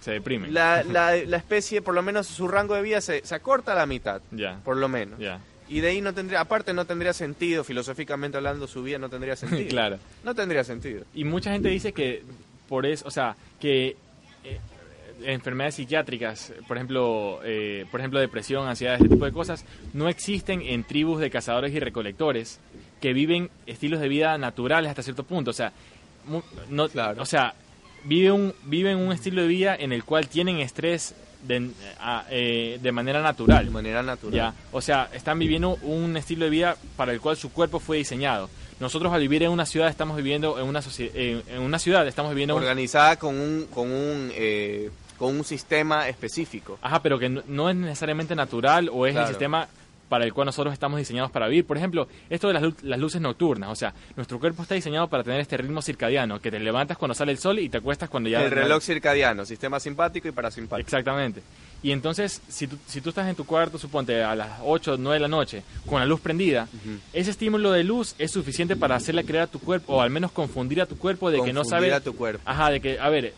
se deprime. La, la, la, especie, por lo menos su rango de vida se, se acorta a la mitad, ya. por lo menos. Ya. Y de ahí no tendría, aparte no tendría sentido, filosóficamente hablando, su vida no tendría sentido. claro. No tendría sentido. Y mucha gente dice que por eso, o sea, que eh, enfermedades psiquiátricas, por ejemplo, eh, por ejemplo depresión, ansiedad, ese tipo de cosas, no existen en tribus de cazadores y recolectores que viven estilos de vida naturales hasta cierto punto. O sea, no, o sea, viven un, viven un estilo de vida en el cual tienen estrés de, eh, de manera natural. De manera natural. O sea, están viviendo un estilo de vida para el cual su cuerpo fue diseñado. Nosotros al vivir en una ciudad estamos viviendo en una, en una ciudad estamos viviendo organizada con un con un eh, con un sistema específico. Ajá, pero que no, es necesariamente natural o es el sistema para el cual nosotros estamos diseñados para vivir. Por ejemplo, esto de las, luces nocturnas, o sea, nuestro cuerpo está diseñado para tener este ritmo circadiano, que te levantas cuando sale el sol y te acuestas cuando ya... El reloj circadiano, sistema simpático y parasimpático. Exactamente. Y entonces, si tú, si tú estás en tu cuarto, suponte a las 8 o 9 de la noche, con la luz prendida, ese estímulo de luz es suficiente para hacerle creer a tu cuerpo, o al menos confundir a tu cuerpo de que no sabe... a tu cuerpo. Ajá, de que, a ver,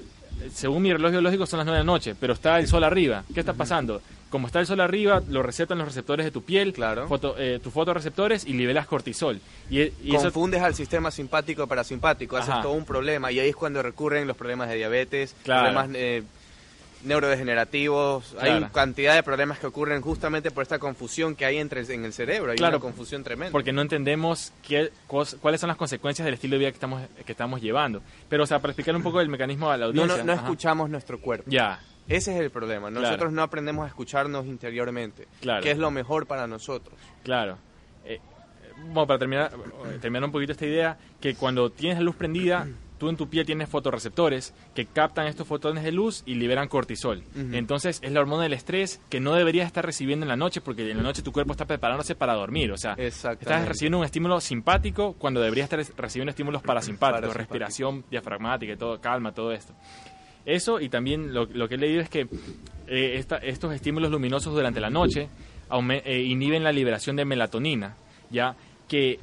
según mi reloj biológico son las 9 de la noche, pero está el sol arriba. ¿Qué está pasando? Como está el sol arriba, lo receptan los receptores de tu piel, claro. eh, tus fotoreceptores y liberas cortisol. Y, y Confundes al sistema simpático parasimpático, haces todo un problema y ahí es cuando recurren los problemas de diabetes, problemas eh, neurodegenerativos, hay cantidad de problemas que ocurren justamente por esta confusión que hay entre en el cerebro, hay una confusión tremenda. Porque no entendemos qué, cuáles son las consecuencias del estilo de vida que estamos, que estamos llevando. Pero, o sea, para explicar un poco el mecanismo a la audiencia. No, no, escuchamos nuestro cuerpo. Ya. Ese es el problema. Nosotros no aprendemos a escucharnos interiormente. Claro. Que es lo mejor para nosotros. Claro. Eh, bueno, para terminar, terminar un poquito esta idea, que cuando tienes la luz prendida, tú en tu piel tienes fotorreceptores que captan estos fotones de luz y liberan cortisol. Entonces es la hormona del estrés que no deberías estar recibiendo en la noche porque en la noche tu cuerpo está preparándose para dormir. O sea, estás recibiendo un estímulo simpático cuando deberías estar recibiendo estímulos parasimpáticos, respiración diafragmática y todo, calma, todo esto. Eso y también lo, que he leído es que eh, estos estímulos luminosos durante la noche eh, inhiben la liberación de melatonina, ya que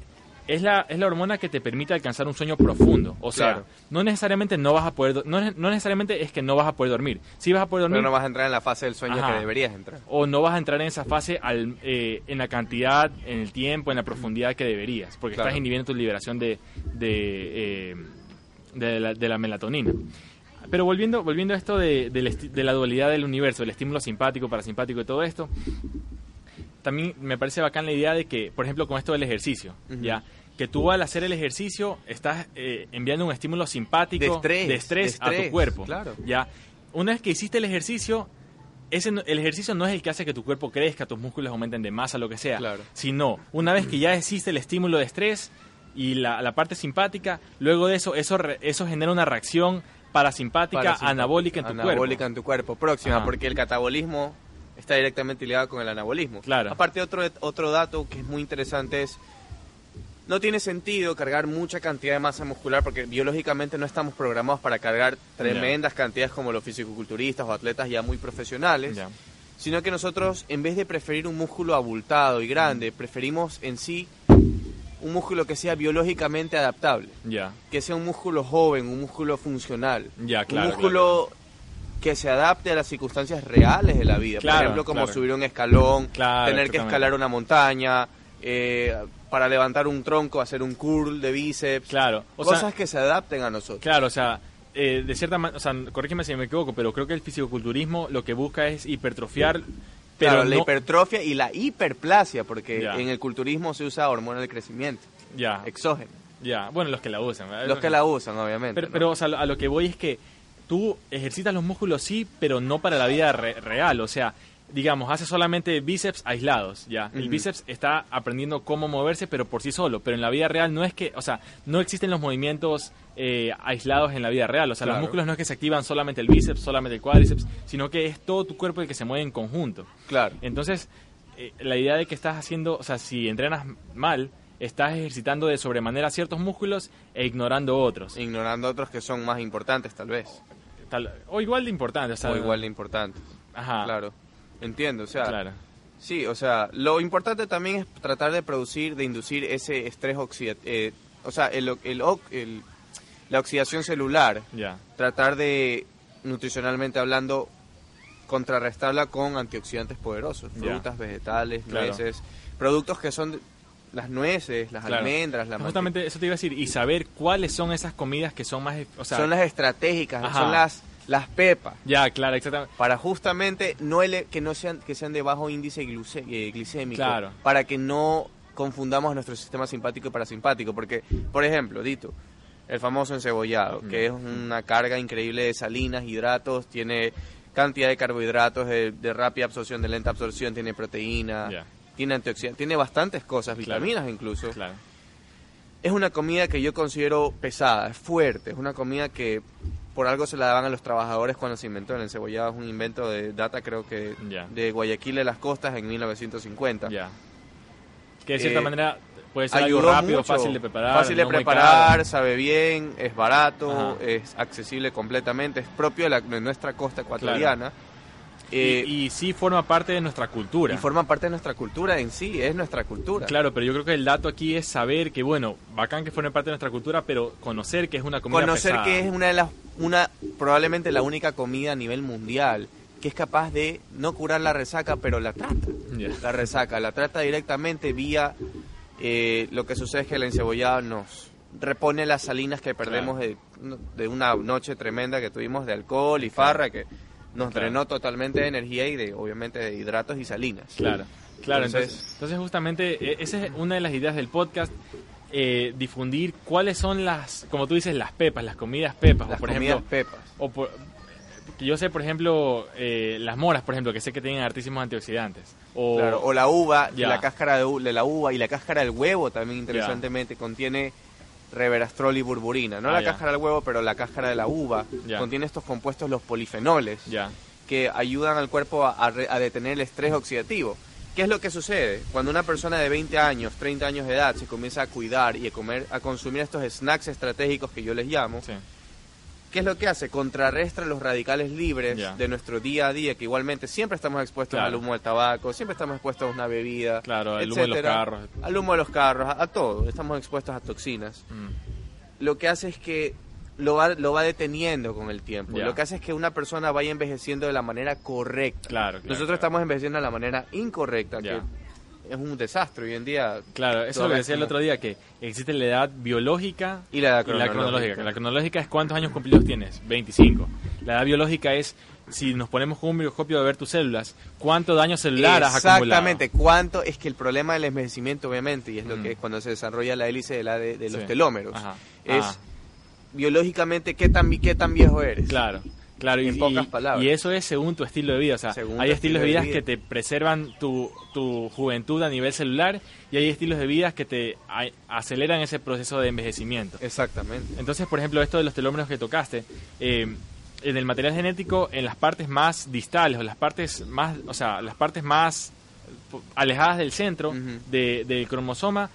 es la, es la hormona que te permite alcanzar un sueño profundo. O sea, no necesariamente no vas a poder, no, no, necesariamente es que no vas a poder dormir. Sí vas a poder dormir. Pero no vas a entrar en la fase del sueño que deberías entrar. O no vas a entrar en esa fase al, eh, en la cantidad, en el tiempo, en la profundidad que deberías. Porque estás inhibiendo tu liberación de, de, eh, de, la, de la melatonina. Pero volviendo, volviendo a esto de, de, la dualidad del universo, el estímulo simpático, parasimpático y todo esto, también me parece bacán la idea de que, por ejemplo, con esto del ejercicio, ¿ya? Que tú al hacer el ejercicio estás eh, enviando un estímulo simpático de estrés, a tu cuerpo. Claro. ¿ya? Una vez que hiciste el ejercicio, ese, el ejercicio no es el que hace que tu cuerpo crezca, tus músculos aumenten de masa, lo que sea. Claro. Sino, una vez que ya existe el estímulo de estrés y la, la parte simpática, luego de eso, eso, eso genera una reacción parasimpática, anabólica en tu cuerpo. Anabólica en tu cuerpo, próxima, porque el catabolismo está directamente ligado con el anabolismo. Claro. Aparte, otro, otro dato que es muy interesante es, no tiene sentido cargar mucha cantidad de masa muscular porque biológicamente no estamos programados para cargar tremendas cantidades como los fisicoculturistas o atletas ya muy profesionales, sino que nosotros, en vez de preferir un músculo abultado y grande, preferimos en sí un músculo que sea biológicamente adaptable. Ya. Que sea un músculo joven, un músculo funcional. Ya, claro. Un músculo que se adapte a las circunstancias reales de la vida. Por ejemplo, como subir un escalón, tener que escalar una montaña, eh, para levantar un tronco, hacer un curl de bíceps. Claro. cosas que se adapten a nosotros. Claro, o sea, eh, de cierta manera, o sea, corrígeme si me equivoco, pero creo que el fisicoculturismo lo que busca es hipertrofiar. Pero claro, la hipertrofia y la hiperplasia, porque en el culturismo se usa hormona de crecimiento. Ya. Exógeno. Ya, bueno, los que la usan. Los que la usan, obviamente. Pero, o sea, a lo que voy es que tú ejercitas los músculos sí, pero no para la vida real. O sea, digamos, hace solamente bíceps aislados, ya. El bíceps está aprendiendo cómo moverse, pero por sí solo. Pero en la vida real no es que, o sea, no existen los movimientos eh, aislados en la vida real. O sea, los músculos no es que se activan solamente el bíceps, solamente el cuádriceps, sino que es todo tu cuerpo el que se mueve en conjunto. Claro. Entonces, eh, la idea de que estás haciendo, o sea, si entrenas mal, estás ejercitando de sobremanera ciertos músculos e ignorando otros. Ignorando otros que son más importantes, tal vez. O igual de importantes. O, igual de importantes. Ajá. Claro. Entiendo, o sea. Claro. Sí, o sea, lo importante también es tratar de producir, de inducir ese estrés oxidativo. Eh, o sea, el, el, la oxidación celular. Ya. Tratar de, nutricionalmente hablando, contrarrestarla con antioxidantes poderosos. Frutas, vegetales, nueces productos que son las nueces, las almendras, la Justamente eso te iba a decir, y saber cuáles son esas comidas que son más... O sea, son las estratégicas, son las las pepas. Ya, claro, exactamente. Para justamente no que no sean que sean de bajo índice eh, glicémico, claro. para que no confundamos nuestro sistema simpático y parasimpático, porque por ejemplo, Dito, el famoso encebollado, que es una carga increíble de salinas, hidratos, tiene cantidad de carbohidratos de, rápida absorción, de lenta absorción, tiene proteína, tiene antioxidantes, tiene bastantes cosas, vitaminas incluso. Claro. Es una comida que yo considero pesada, es fuerte, es una comida que por algo se la daban a los trabajadores cuando se inventó el encebollado, es un invento de data creo que de Guayaquil de las Costas en 1950. Ya. Que de cierta eh, manera puede ser algo rápido, fácil de preparar. Fácil de preparar, sabe bien, es barato, es accesible completamente, es propio de, nuestra costa ecuatoriana. Eh, y, sí forma parte de nuestra cultura. Y forma parte de nuestra cultura en sí, es nuestra cultura. Claro, pero yo creo que el dato aquí es saber que, bueno, bacán que forme parte de nuestra cultura, pero conocer que es una comida Conocer que es una de las, una, probablemente la única comida a nivel mundial que es capaz de no curar la resaca, pero la trata. La resaca, la trata directamente vía eh, lo que sucede es que el encebollado nos repone las salinas que perdemos de, de, una noche tremenda que tuvimos de alcohol y farra, que nos drenó totalmente de energía y de obviamente de hidratos y salinas. Claro, claro. Entonces, entonces, justamente e, esa es una de las ideas del podcast. Eh, difundir cuáles son las, como tú dices, las pepas, las comidas pepas. Las por comidas pepas. O que yo sé, por ejemplo, eh, las moras, por ejemplo, que sé que tienen altísimos antioxidantes. O, o la uva, la cáscara de, la uva y la cáscara del huevo también interesantemente contiene reverastrol y burburina. No ah, la cáscara del huevo, pero la cáscara de la uva. Contiene estos compuestos, los polifenoles, que ayudan al cuerpo a, detener el estrés oxidativo. ¿Qué es lo que sucede? Cuando una persona de 20 años, 30 años de edad se comienza a cuidar y a, comer, a consumir estos snacks estratégicos que yo les llamo, ¿qué es lo que hace? Contrarrestra los radicales libres de nuestro día a día, que igualmente siempre estamos expuestos al humo del tabaco, siempre estamos expuestos a una bebida, claro, al humo de los carros, al humo de los carros, a, todo, estamos expuestos a toxinas. Mm. Lo que hace es que lo va, lo va deteniendo con el tiempo. Lo que hace es que una persona vaya envejeciendo de la manera correcta. Claro, Nosotros estamos envejeciendo de la manera incorrecta, que es un desastre hoy en día. Claro, eso lo decía el otro día, que existe la edad biológica y la edad cronológica. La cronológica es cuántos años cumplidos tienes, 25. La edad biológica es, si nos ponemos con un microscopio de ver tus células, cuánto daño celular has acumulado. Exactamente, cuánto, es que el problema del envejecimiento, obviamente, y es lo que mm. es cuando se desarrolla la hélice de, la de, los telómeros, es biológicamente qué tan, qué tan viejo eres. Claro. Claro, en y, pocas palabras. Y eso es según tu estilo de vida. O sea, hay estilos de vida, que te preservan tu, tu, juventud a nivel celular y hay estilos de vida que te aceleran ese proceso de envejecimiento. Exactamente. Entonces, por ejemplo, esto de los telómeros que tocaste, eh, en el material genético, en las partes más distales o las partes más, o sea, las partes más alejadas del centro del cromosoma,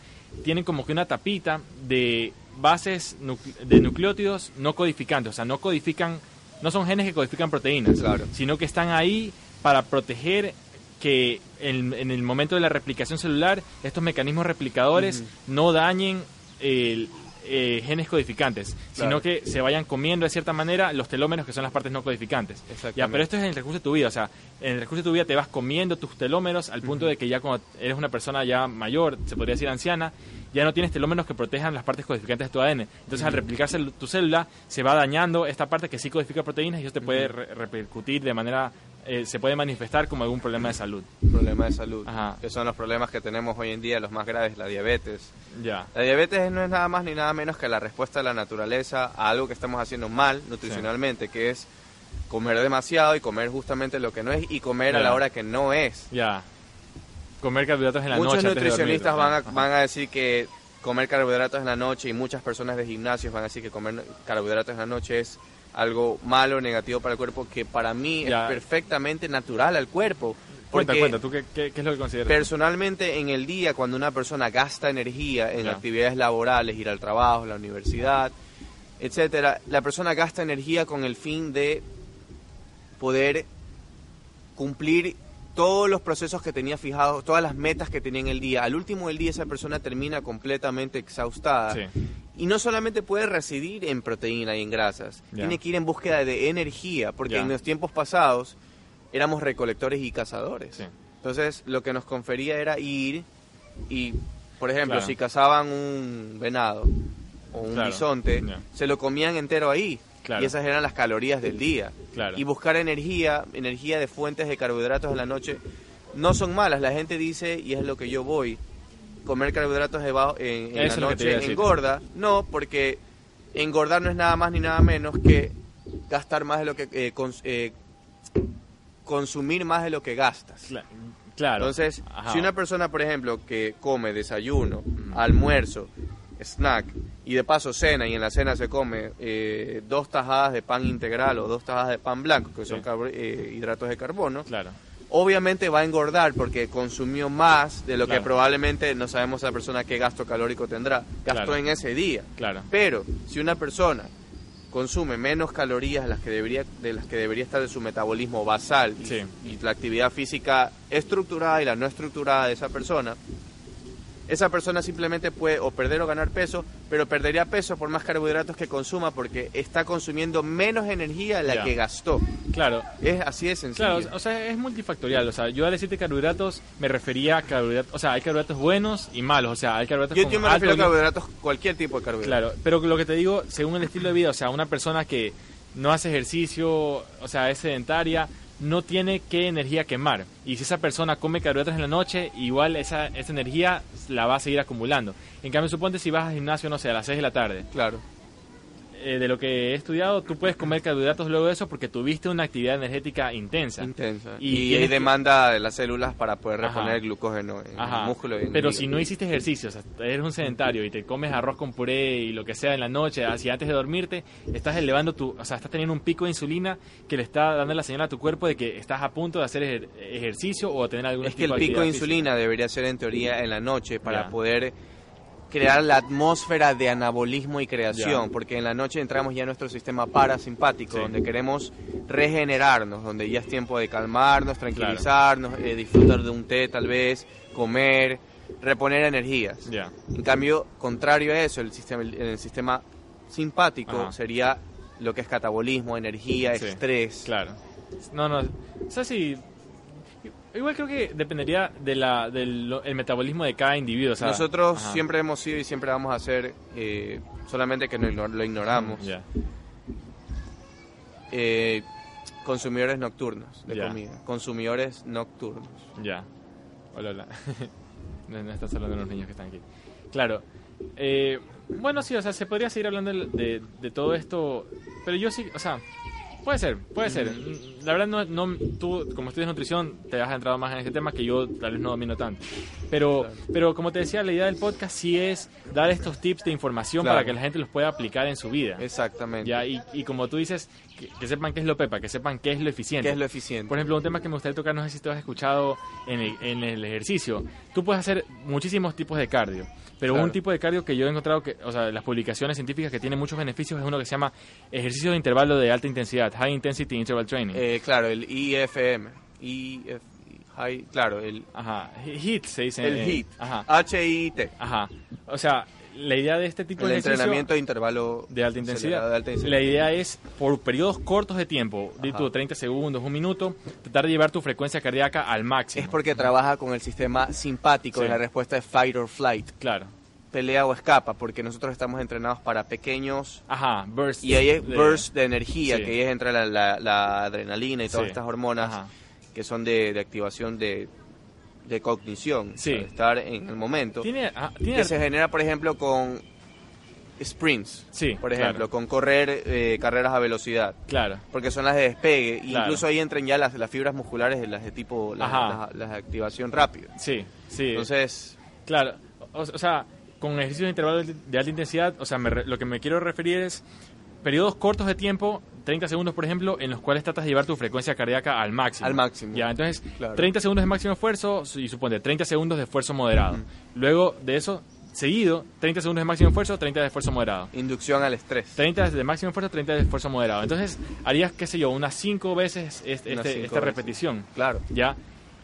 tienen como que una tapita de bases de nucleótidos no codificantes, o sea, no codifican no son genes que codifican proteínas, sino que están ahí para proteger que en, el momento de la replicación celular estos mecanismos replicadores no dañen el, eh, genes codificantes, sino que se vayan comiendo de cierta manera los telómeros que son las partes no codificantes. Ya, pero esto es en el recurso de tu vida, o sea, en el recurso de tu vida te vas comiendo tus telómeros al punto de que ya cuando eres una persona ya mayor, se podría decir anciana, ya no tienes telómeros que protejan las partes codificantes de tu ADN. Entonces, al replicarse tu célula, se va dañando esta parte que sí codifica proteínas y eso te puede repercutir de manera eh, se puede manifestar como algún problema de salud. Problema de salud. Que son los problemas que tenemos hoy en día, los más graves, la diabetes. Ya. La diabetes no es nada más ni nada menos que la respuesta de la naturaleza a algo que estamos haciendo mal nutricionalmente, que es comer demasiado y comer justamente lo que no es y comer a la hora que no es. Ya. Comer carbohidratos en la noche. Muchos nutricionistas van a, van a decir que comer carbohidratos en la noche y muchas personas de gimnasios van a decir que comer carbohidratos en la noche es algo malo, negativo para el cuerpo, que para mí es perfectamente natural al cuerpo. Cuenta, cuenta, ¿tú qué, es lo que consideras? Personalmente, en el día, cuando una persona gasta energía en actividades laborales, ir al trabajo, la universidad, etcétera, la persona gasta energía con el fin de poder cumplir todos los procesos que tenía fijados, todas las metas que tenía en el día. Al último del día esa persona termina completamente exhaustada. Y no solamente puede residir en proteína y en grasas, tiene que ir en búsqueda de energía, porque en los tiempos pasados éramos recolectores y cazadores. Entonces lo que nos confería era ir Y, por ejemplo, si cazaban un venado o un bisonte, se lo comían entero ahí. Y esas eran las calorías del día. Y buscar energía, energía de fuentes de carbohidratos en la noche, no son malas. La gente dice, y es lo que yo voy, comer carbohidratos en, en la noche engorda. No, porque engordar no es nada más ni nada menos que gastar más de lo que... Eh, eh, consumir más de lo que gastas. Claro. Entonces, si una persona, por ejemplo, que come desayuno, almuerzo, snack y de paso cena y en la cena se come eh, dos tajadas de pan integral o dos tajadas de pan blanco, que son eh, hidratos de carbono, claro. obviamente va a engordar porque consumió más de lo que probablemente no sabemos la persona qué gasto calórico tendrá, gastó en ese día. Claro. Pero si una persona consume menos calorías de las que debería, de las que debería estar de su metabolismo basal y, y la actividad física estructurada y la no estructurada de esa persona, esa persona simplemente puede o perder o ganar peso, pero perdería peso por más carbohidratos que consuma porque está consumiendo menos energía la que gastó. Claro. Es así de sencillo. Claro, o sea, es multifactorial. O sea, yo al decirte carbohidratos me refería a carbohidratos, o sea, hay carbohidratos buenos y malos. O sea, hay carbohidratos Yo, yo me refiero a carbohidratos, cualquier tipo de carbohidratos. Claro, pero lo que te digo, según el estilo de vida, o sea, una persona que no hace ejercicio, o sea, es sedentaria, no tiene qué energía quemar. Y si esa persona come carbohidratos en la noche, igual esa, esa energía la va a seguir acumulando. En cambio, suponte si vas al gimnasio, no sé, a las 6 de la tarde. Claro. Eh, de lo que he estudiado, tú puedes comer carbohidratos luego de eso porque tuviste una actividad energética intensa. Intensa. Y, hay demanda de las células para poder reponer glucógeno en el músculo. Pero si no hiciste ejercicio, o sea, eres un sedentario y te comes arroz con puré y lo que sea en la noche, así antes de dormirte, estás elevando tu, o sea, estás teniendo un pico de insulina que le está dando la señal a tu cuerpo de que estás a punto de hacer ejercicio o tener algún Es que el pico de insulina debería ser en teoría en la noche para poder crear la atmósfera de anabolismo y creación, porque en la noche entramos ya en nuestro sistema parasimpático, donde queremos regenerarnos, donde ya es tiempo de calmarnos, tranquilizarnos, eh, disfrutar de un té tal vez, comer, reponer energías. En cambio, contrario a eso, el sistema, el sistema simpático sería lo que es catabolismo, energía, estrés. Claro. No, no. O sea, sí, Igual creo que dependería de la, del el metabolismo de cada individuo. Nosotros siempre hemos sido y siempre vamos a ser, eh, solamente que no, lo ignoramos, eh, consumidores nocturnos de comida. Consumidores nocturnos. Ya. Hola, hola. no, estás hablando de los niños que están aquí. Claro. Eh, bueno, sí, o sea, se podría seguir hablando de, de todo esto, pero yo sí, o sea, Puede ser, puede ser. La verdad, no, no, tú como estudias nutrición te has entrado más en este tema que yo tal vez no domino tanto. Pero, pero como te decía, la idea del podcast sí es dar estos tips de información para que la gente los pueda aplicar en su vida. Exactamente. Ya, y, y como tú dices, que, sepan qué es lo PEPA, que sepan qué es lo eficiente. ¿Qué es lo eficiente? Por ejemplo, un tema que me gustaría tocar, no sé si tú has escuchado en el, en el ejercicio. Tú puedes hacer muchísimos tipos de cardio. Pero un tipo de cardio que yo he encontrado que, o sea, las publicaciones científicas que tienen muchos beneficios es uno que se llama ejercicio de intervalo de alta intensidad, High Intensity Interval Training. Eh, claro, el IFM. IF, high, claro, el... Ajá, HIIT se dice. El HIIT. Ajá. H-I-T. Ajá. O sea, la idea de este tipo el de entrenamiento de intervalo de alta, intensidad, La idea es, por periodos cortos de tiempo, de 30 segundos, un minuto, tratar de llevar tu frecuencia cardíaca al máximo. Es porque trabaja con el sistema simpático en la respuesta de fight or flight. Claro. Pelea o escapa, porque nosotros estamos entrenados para pequeños... Ajá, bursts. Y ahí hay bursts de energía, que ahí es entre la, adrenalina y todas estas hormonas que son de, de activación de de cognición, sí. estar en el momento, ah, que se genera, por ejemplo, con sprints, sí, por ejemplo, con correr eh, carreras a velocidad, claro, porque son las de despegue, incluso ahí entran ya las, las fibras musculares, las de tipo, las, de activación rápida. Sí, sí. Entonces, claro, o, sea, con ejercicios de intervalo de alta intensidad, o sea, lo que me quiero referir es periodos cortos de tiempo 30 segundos, por ejemplo, en los cuales tratas de llevar tu frecuencia cardíaca al máximo. Al máximo. Ya, entonces, 30 segundos de máximo esfuerzo y supone 30 segundos de esfuerzo moderado. Luego de eso, seguido, 30 segundos de máximo esfuerzo, 30 de esfuerzo moderado. Inducción al estrés. 30 de máximo esfuerzo, 30 de esfuerzo moderado. Entonces, harías, qué sé yo, unas 5 veces este, esta repetición. Claro. Ya.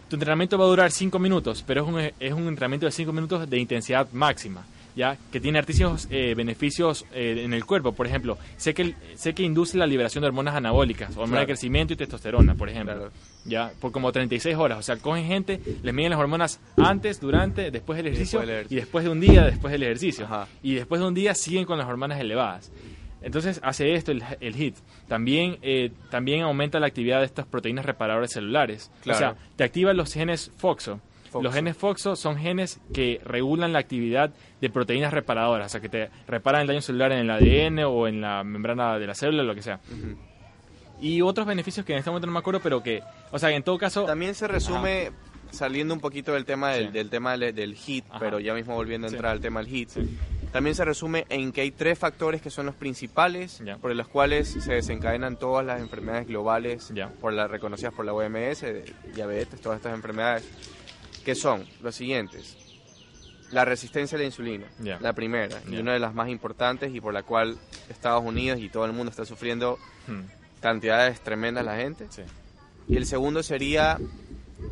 Tu entrenamiento va a durar 5 minutos, pero es un, es un entrenamiento de 5 minutos de intensidad máxima. Ya que tiene altísimos eh, beneficios eh, en el cuerpo. Por ejemplo, sé que sé que induce la liberación de hormonas anabólicas, hormonas de crecimiento y testosterona, por ejemplo. Ya, por como 36 horas. O sea, cogen gente, les miden las hormonas antes, durante, después del ejercicio y después, de un día después del ejercicio. Y después de un día siguen con las hormonas elevadas. Entonces hace esto el, el HIT. También, eh, también aumenta la actividad de estas proteínas reparadoras celulares. O sea, te activa los genes FOXO los genes FOXO son genes que regulan la actividad de proteínas reparadoras, o sea, que te reparan el daño celular en el ADN o en la membrana de la célula, lo que sea. Y otros beneficios que en este momento no me acuerdo, pero que, o sea, en todo caso... También se resume, saliendo un poquito del tema del, tema del, HIT, pero ya mismo volviendo a entrar al tema del HIT, también se resume en que hay tres factores que son los principales por los cuales se desencadenan todas las enfermedades globales por las reconocidas por la OMS, diabetes, todas estas enfermedades que son los siguientes. La resistencia a la insulina, la primera, y una de las más importantes y por la cual Estados Unidos y todo el mundo está sufriendo hmm. cantidades tremendas la gente. Y el segundo sería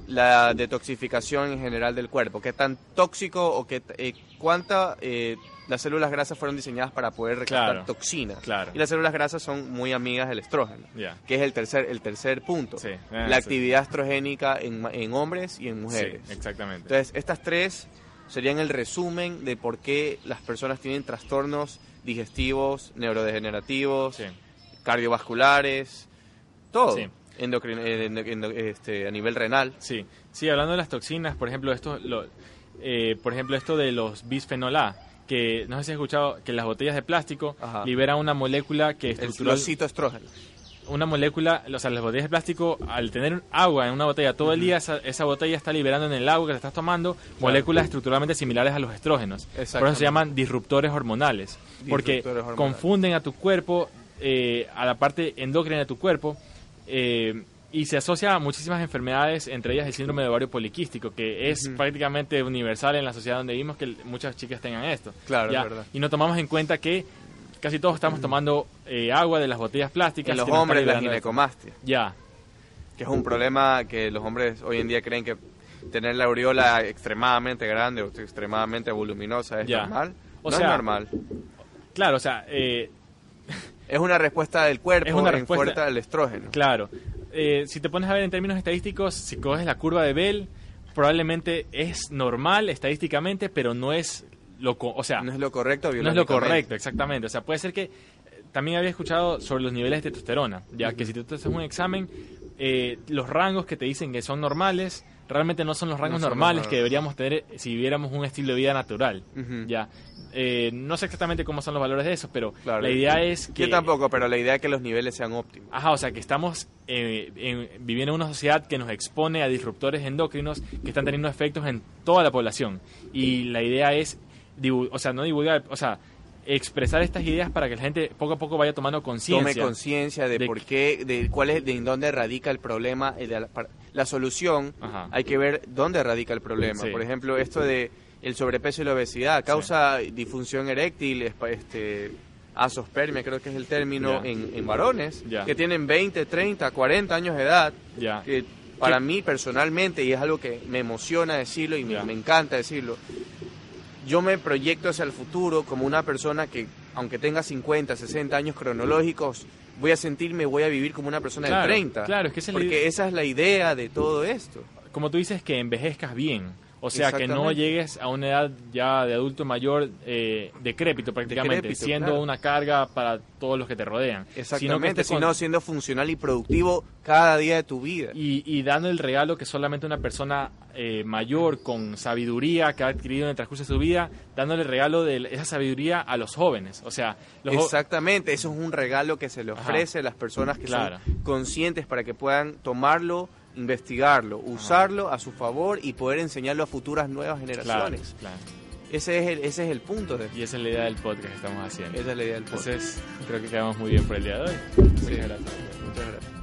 la detoxificación en general del cuerpo. ¿Qué tan tóxico o qué, eh, cuánta eh, las células grasas fueron diseñadas para poder recaptar toxinas. Y las células grasas son muy amigas del estrógeno, que es el tercer, el tercer punto. Eh, la actividad estrogénica en, en, hombres y en mujeres. exactamente. Entonces, estas tres serían el resumen de por qué las personas tienen trastornos digestivos, neurodegenerativos, cardiovasculares, todo. Eh, este, a nivel renal. Sí, sí, hablando de las toxinas, por ejemplo, esto, lo, eh, por ejemplo, esto de los bisfenol A, que no sé si has escuchado que las botellas de plástico liberan una molécula que estructural... El citoestrógeno. Una molécula, o sea, las botellas de plástico, al tener agua en una botella todo el día, esa, botella está liberando en el agua que te estás tomando moléculas estructuralmente similares a los estrógenos. Por eso se llaman disruptores hormonales. porque confunden a tu cuerpo, eh, a la parte endocrina de tu cuerpo, eh, y se asocia a muchísimas enfermedades, entre ellas el síndrome de ovario poliquístico, que es prácticamente universal en la sociedad donde vivimos que muchas chicas tengan esto. Claro, verdad. Y no tomamos en cuenta que casi todos estamos tomando eh, agua de las botellas plásticas. En los hombres la ginecomastia. Ya. Que es un problema que los hombres hoy en día creen que tener la aureola extremadamente grande o extremadamente voluminosa es normal. O no sea, es normal. Claro, o sea... Eh, es una respuesta del cuerpo es una respuesta al estrógeno. Claro. Eh, si te pones a ver en términos estadísticos, si coges la curva de Bell, probablemente es normal estadísticamente, pero no es lo, o sea, no es lo correcto No es lo correcto, exactamente. O sea, puede ser que eh, también había escuchado sobre los niveles de testosterona, ya que si tú te haces un examen, eh, los rangos que te dicen que son normales realmente no son los rangos normales que deberíamos tener si viviéramos un estilo de vida natural. Ya. Eh, no sé exactamente cómo son los valores de eso, pero la idea es que... Yo tampoco, pero la idea es que los niveles sean óptimos. Ajá, o sea, que estamos eh, viviendo en una sociedad que nos expone a disruptores endocrinos que están teniendo efectos en toda la población. Y la idea es, o sea, no divulgar, o sea, expresar estas ideas para que la gente poco a poco vaya tomando conciencia. Tome conciencia de, por qué, de cuál es, de dónde radica el problema, de la, solución. Hay que ver dónde radica el problema. Por ejemplo, esto de el sobrepeso y la obesidad causa disfunción eréctil, este asospermia, creo que es el término en, varones que tienen 20, 30, 40 años de edad. Que para mí personalmente y es algo que me emociona decirlo y me, me encanta decirlo yo me proyecto hacia el futuro como una persona que, aunque tenga 50, 60 años cronológicos, voy a sentirme, voy a vivir como una persona de 30. Claro, es que porque esa es la idea de todo esto. Como tú dices, que envejezcas bien. O sea, que no llegues a una edad ya de adulto mayor eh, decrépito prácticamente, siendo una carga para todos los que te rodean. Exactamente, sino, siendo funcional y productivo cada día de tu vida. Y, y dando el regalo que solamente una persona eh, mayor con sabiduría que ha adquirido en el transcurso de su vida, dándole el regalo de esa sabiduría a los jóvenes. O sea, Exactamente, eso es un regalo que se le ofrece a las personas que son conscientes para que puedan tomarlo investigarlo, usarlo a su favor y poder enseñarlo a futuras nuevas generaciones. Ese es, el, ese es el punto. De... Y esa es la idea del podcast que estamos haciendo. Esa es la idea del podcast. Entonces, creo que quedamos muy bien por el día de hoy. Muchas gracias. Muchas gracias.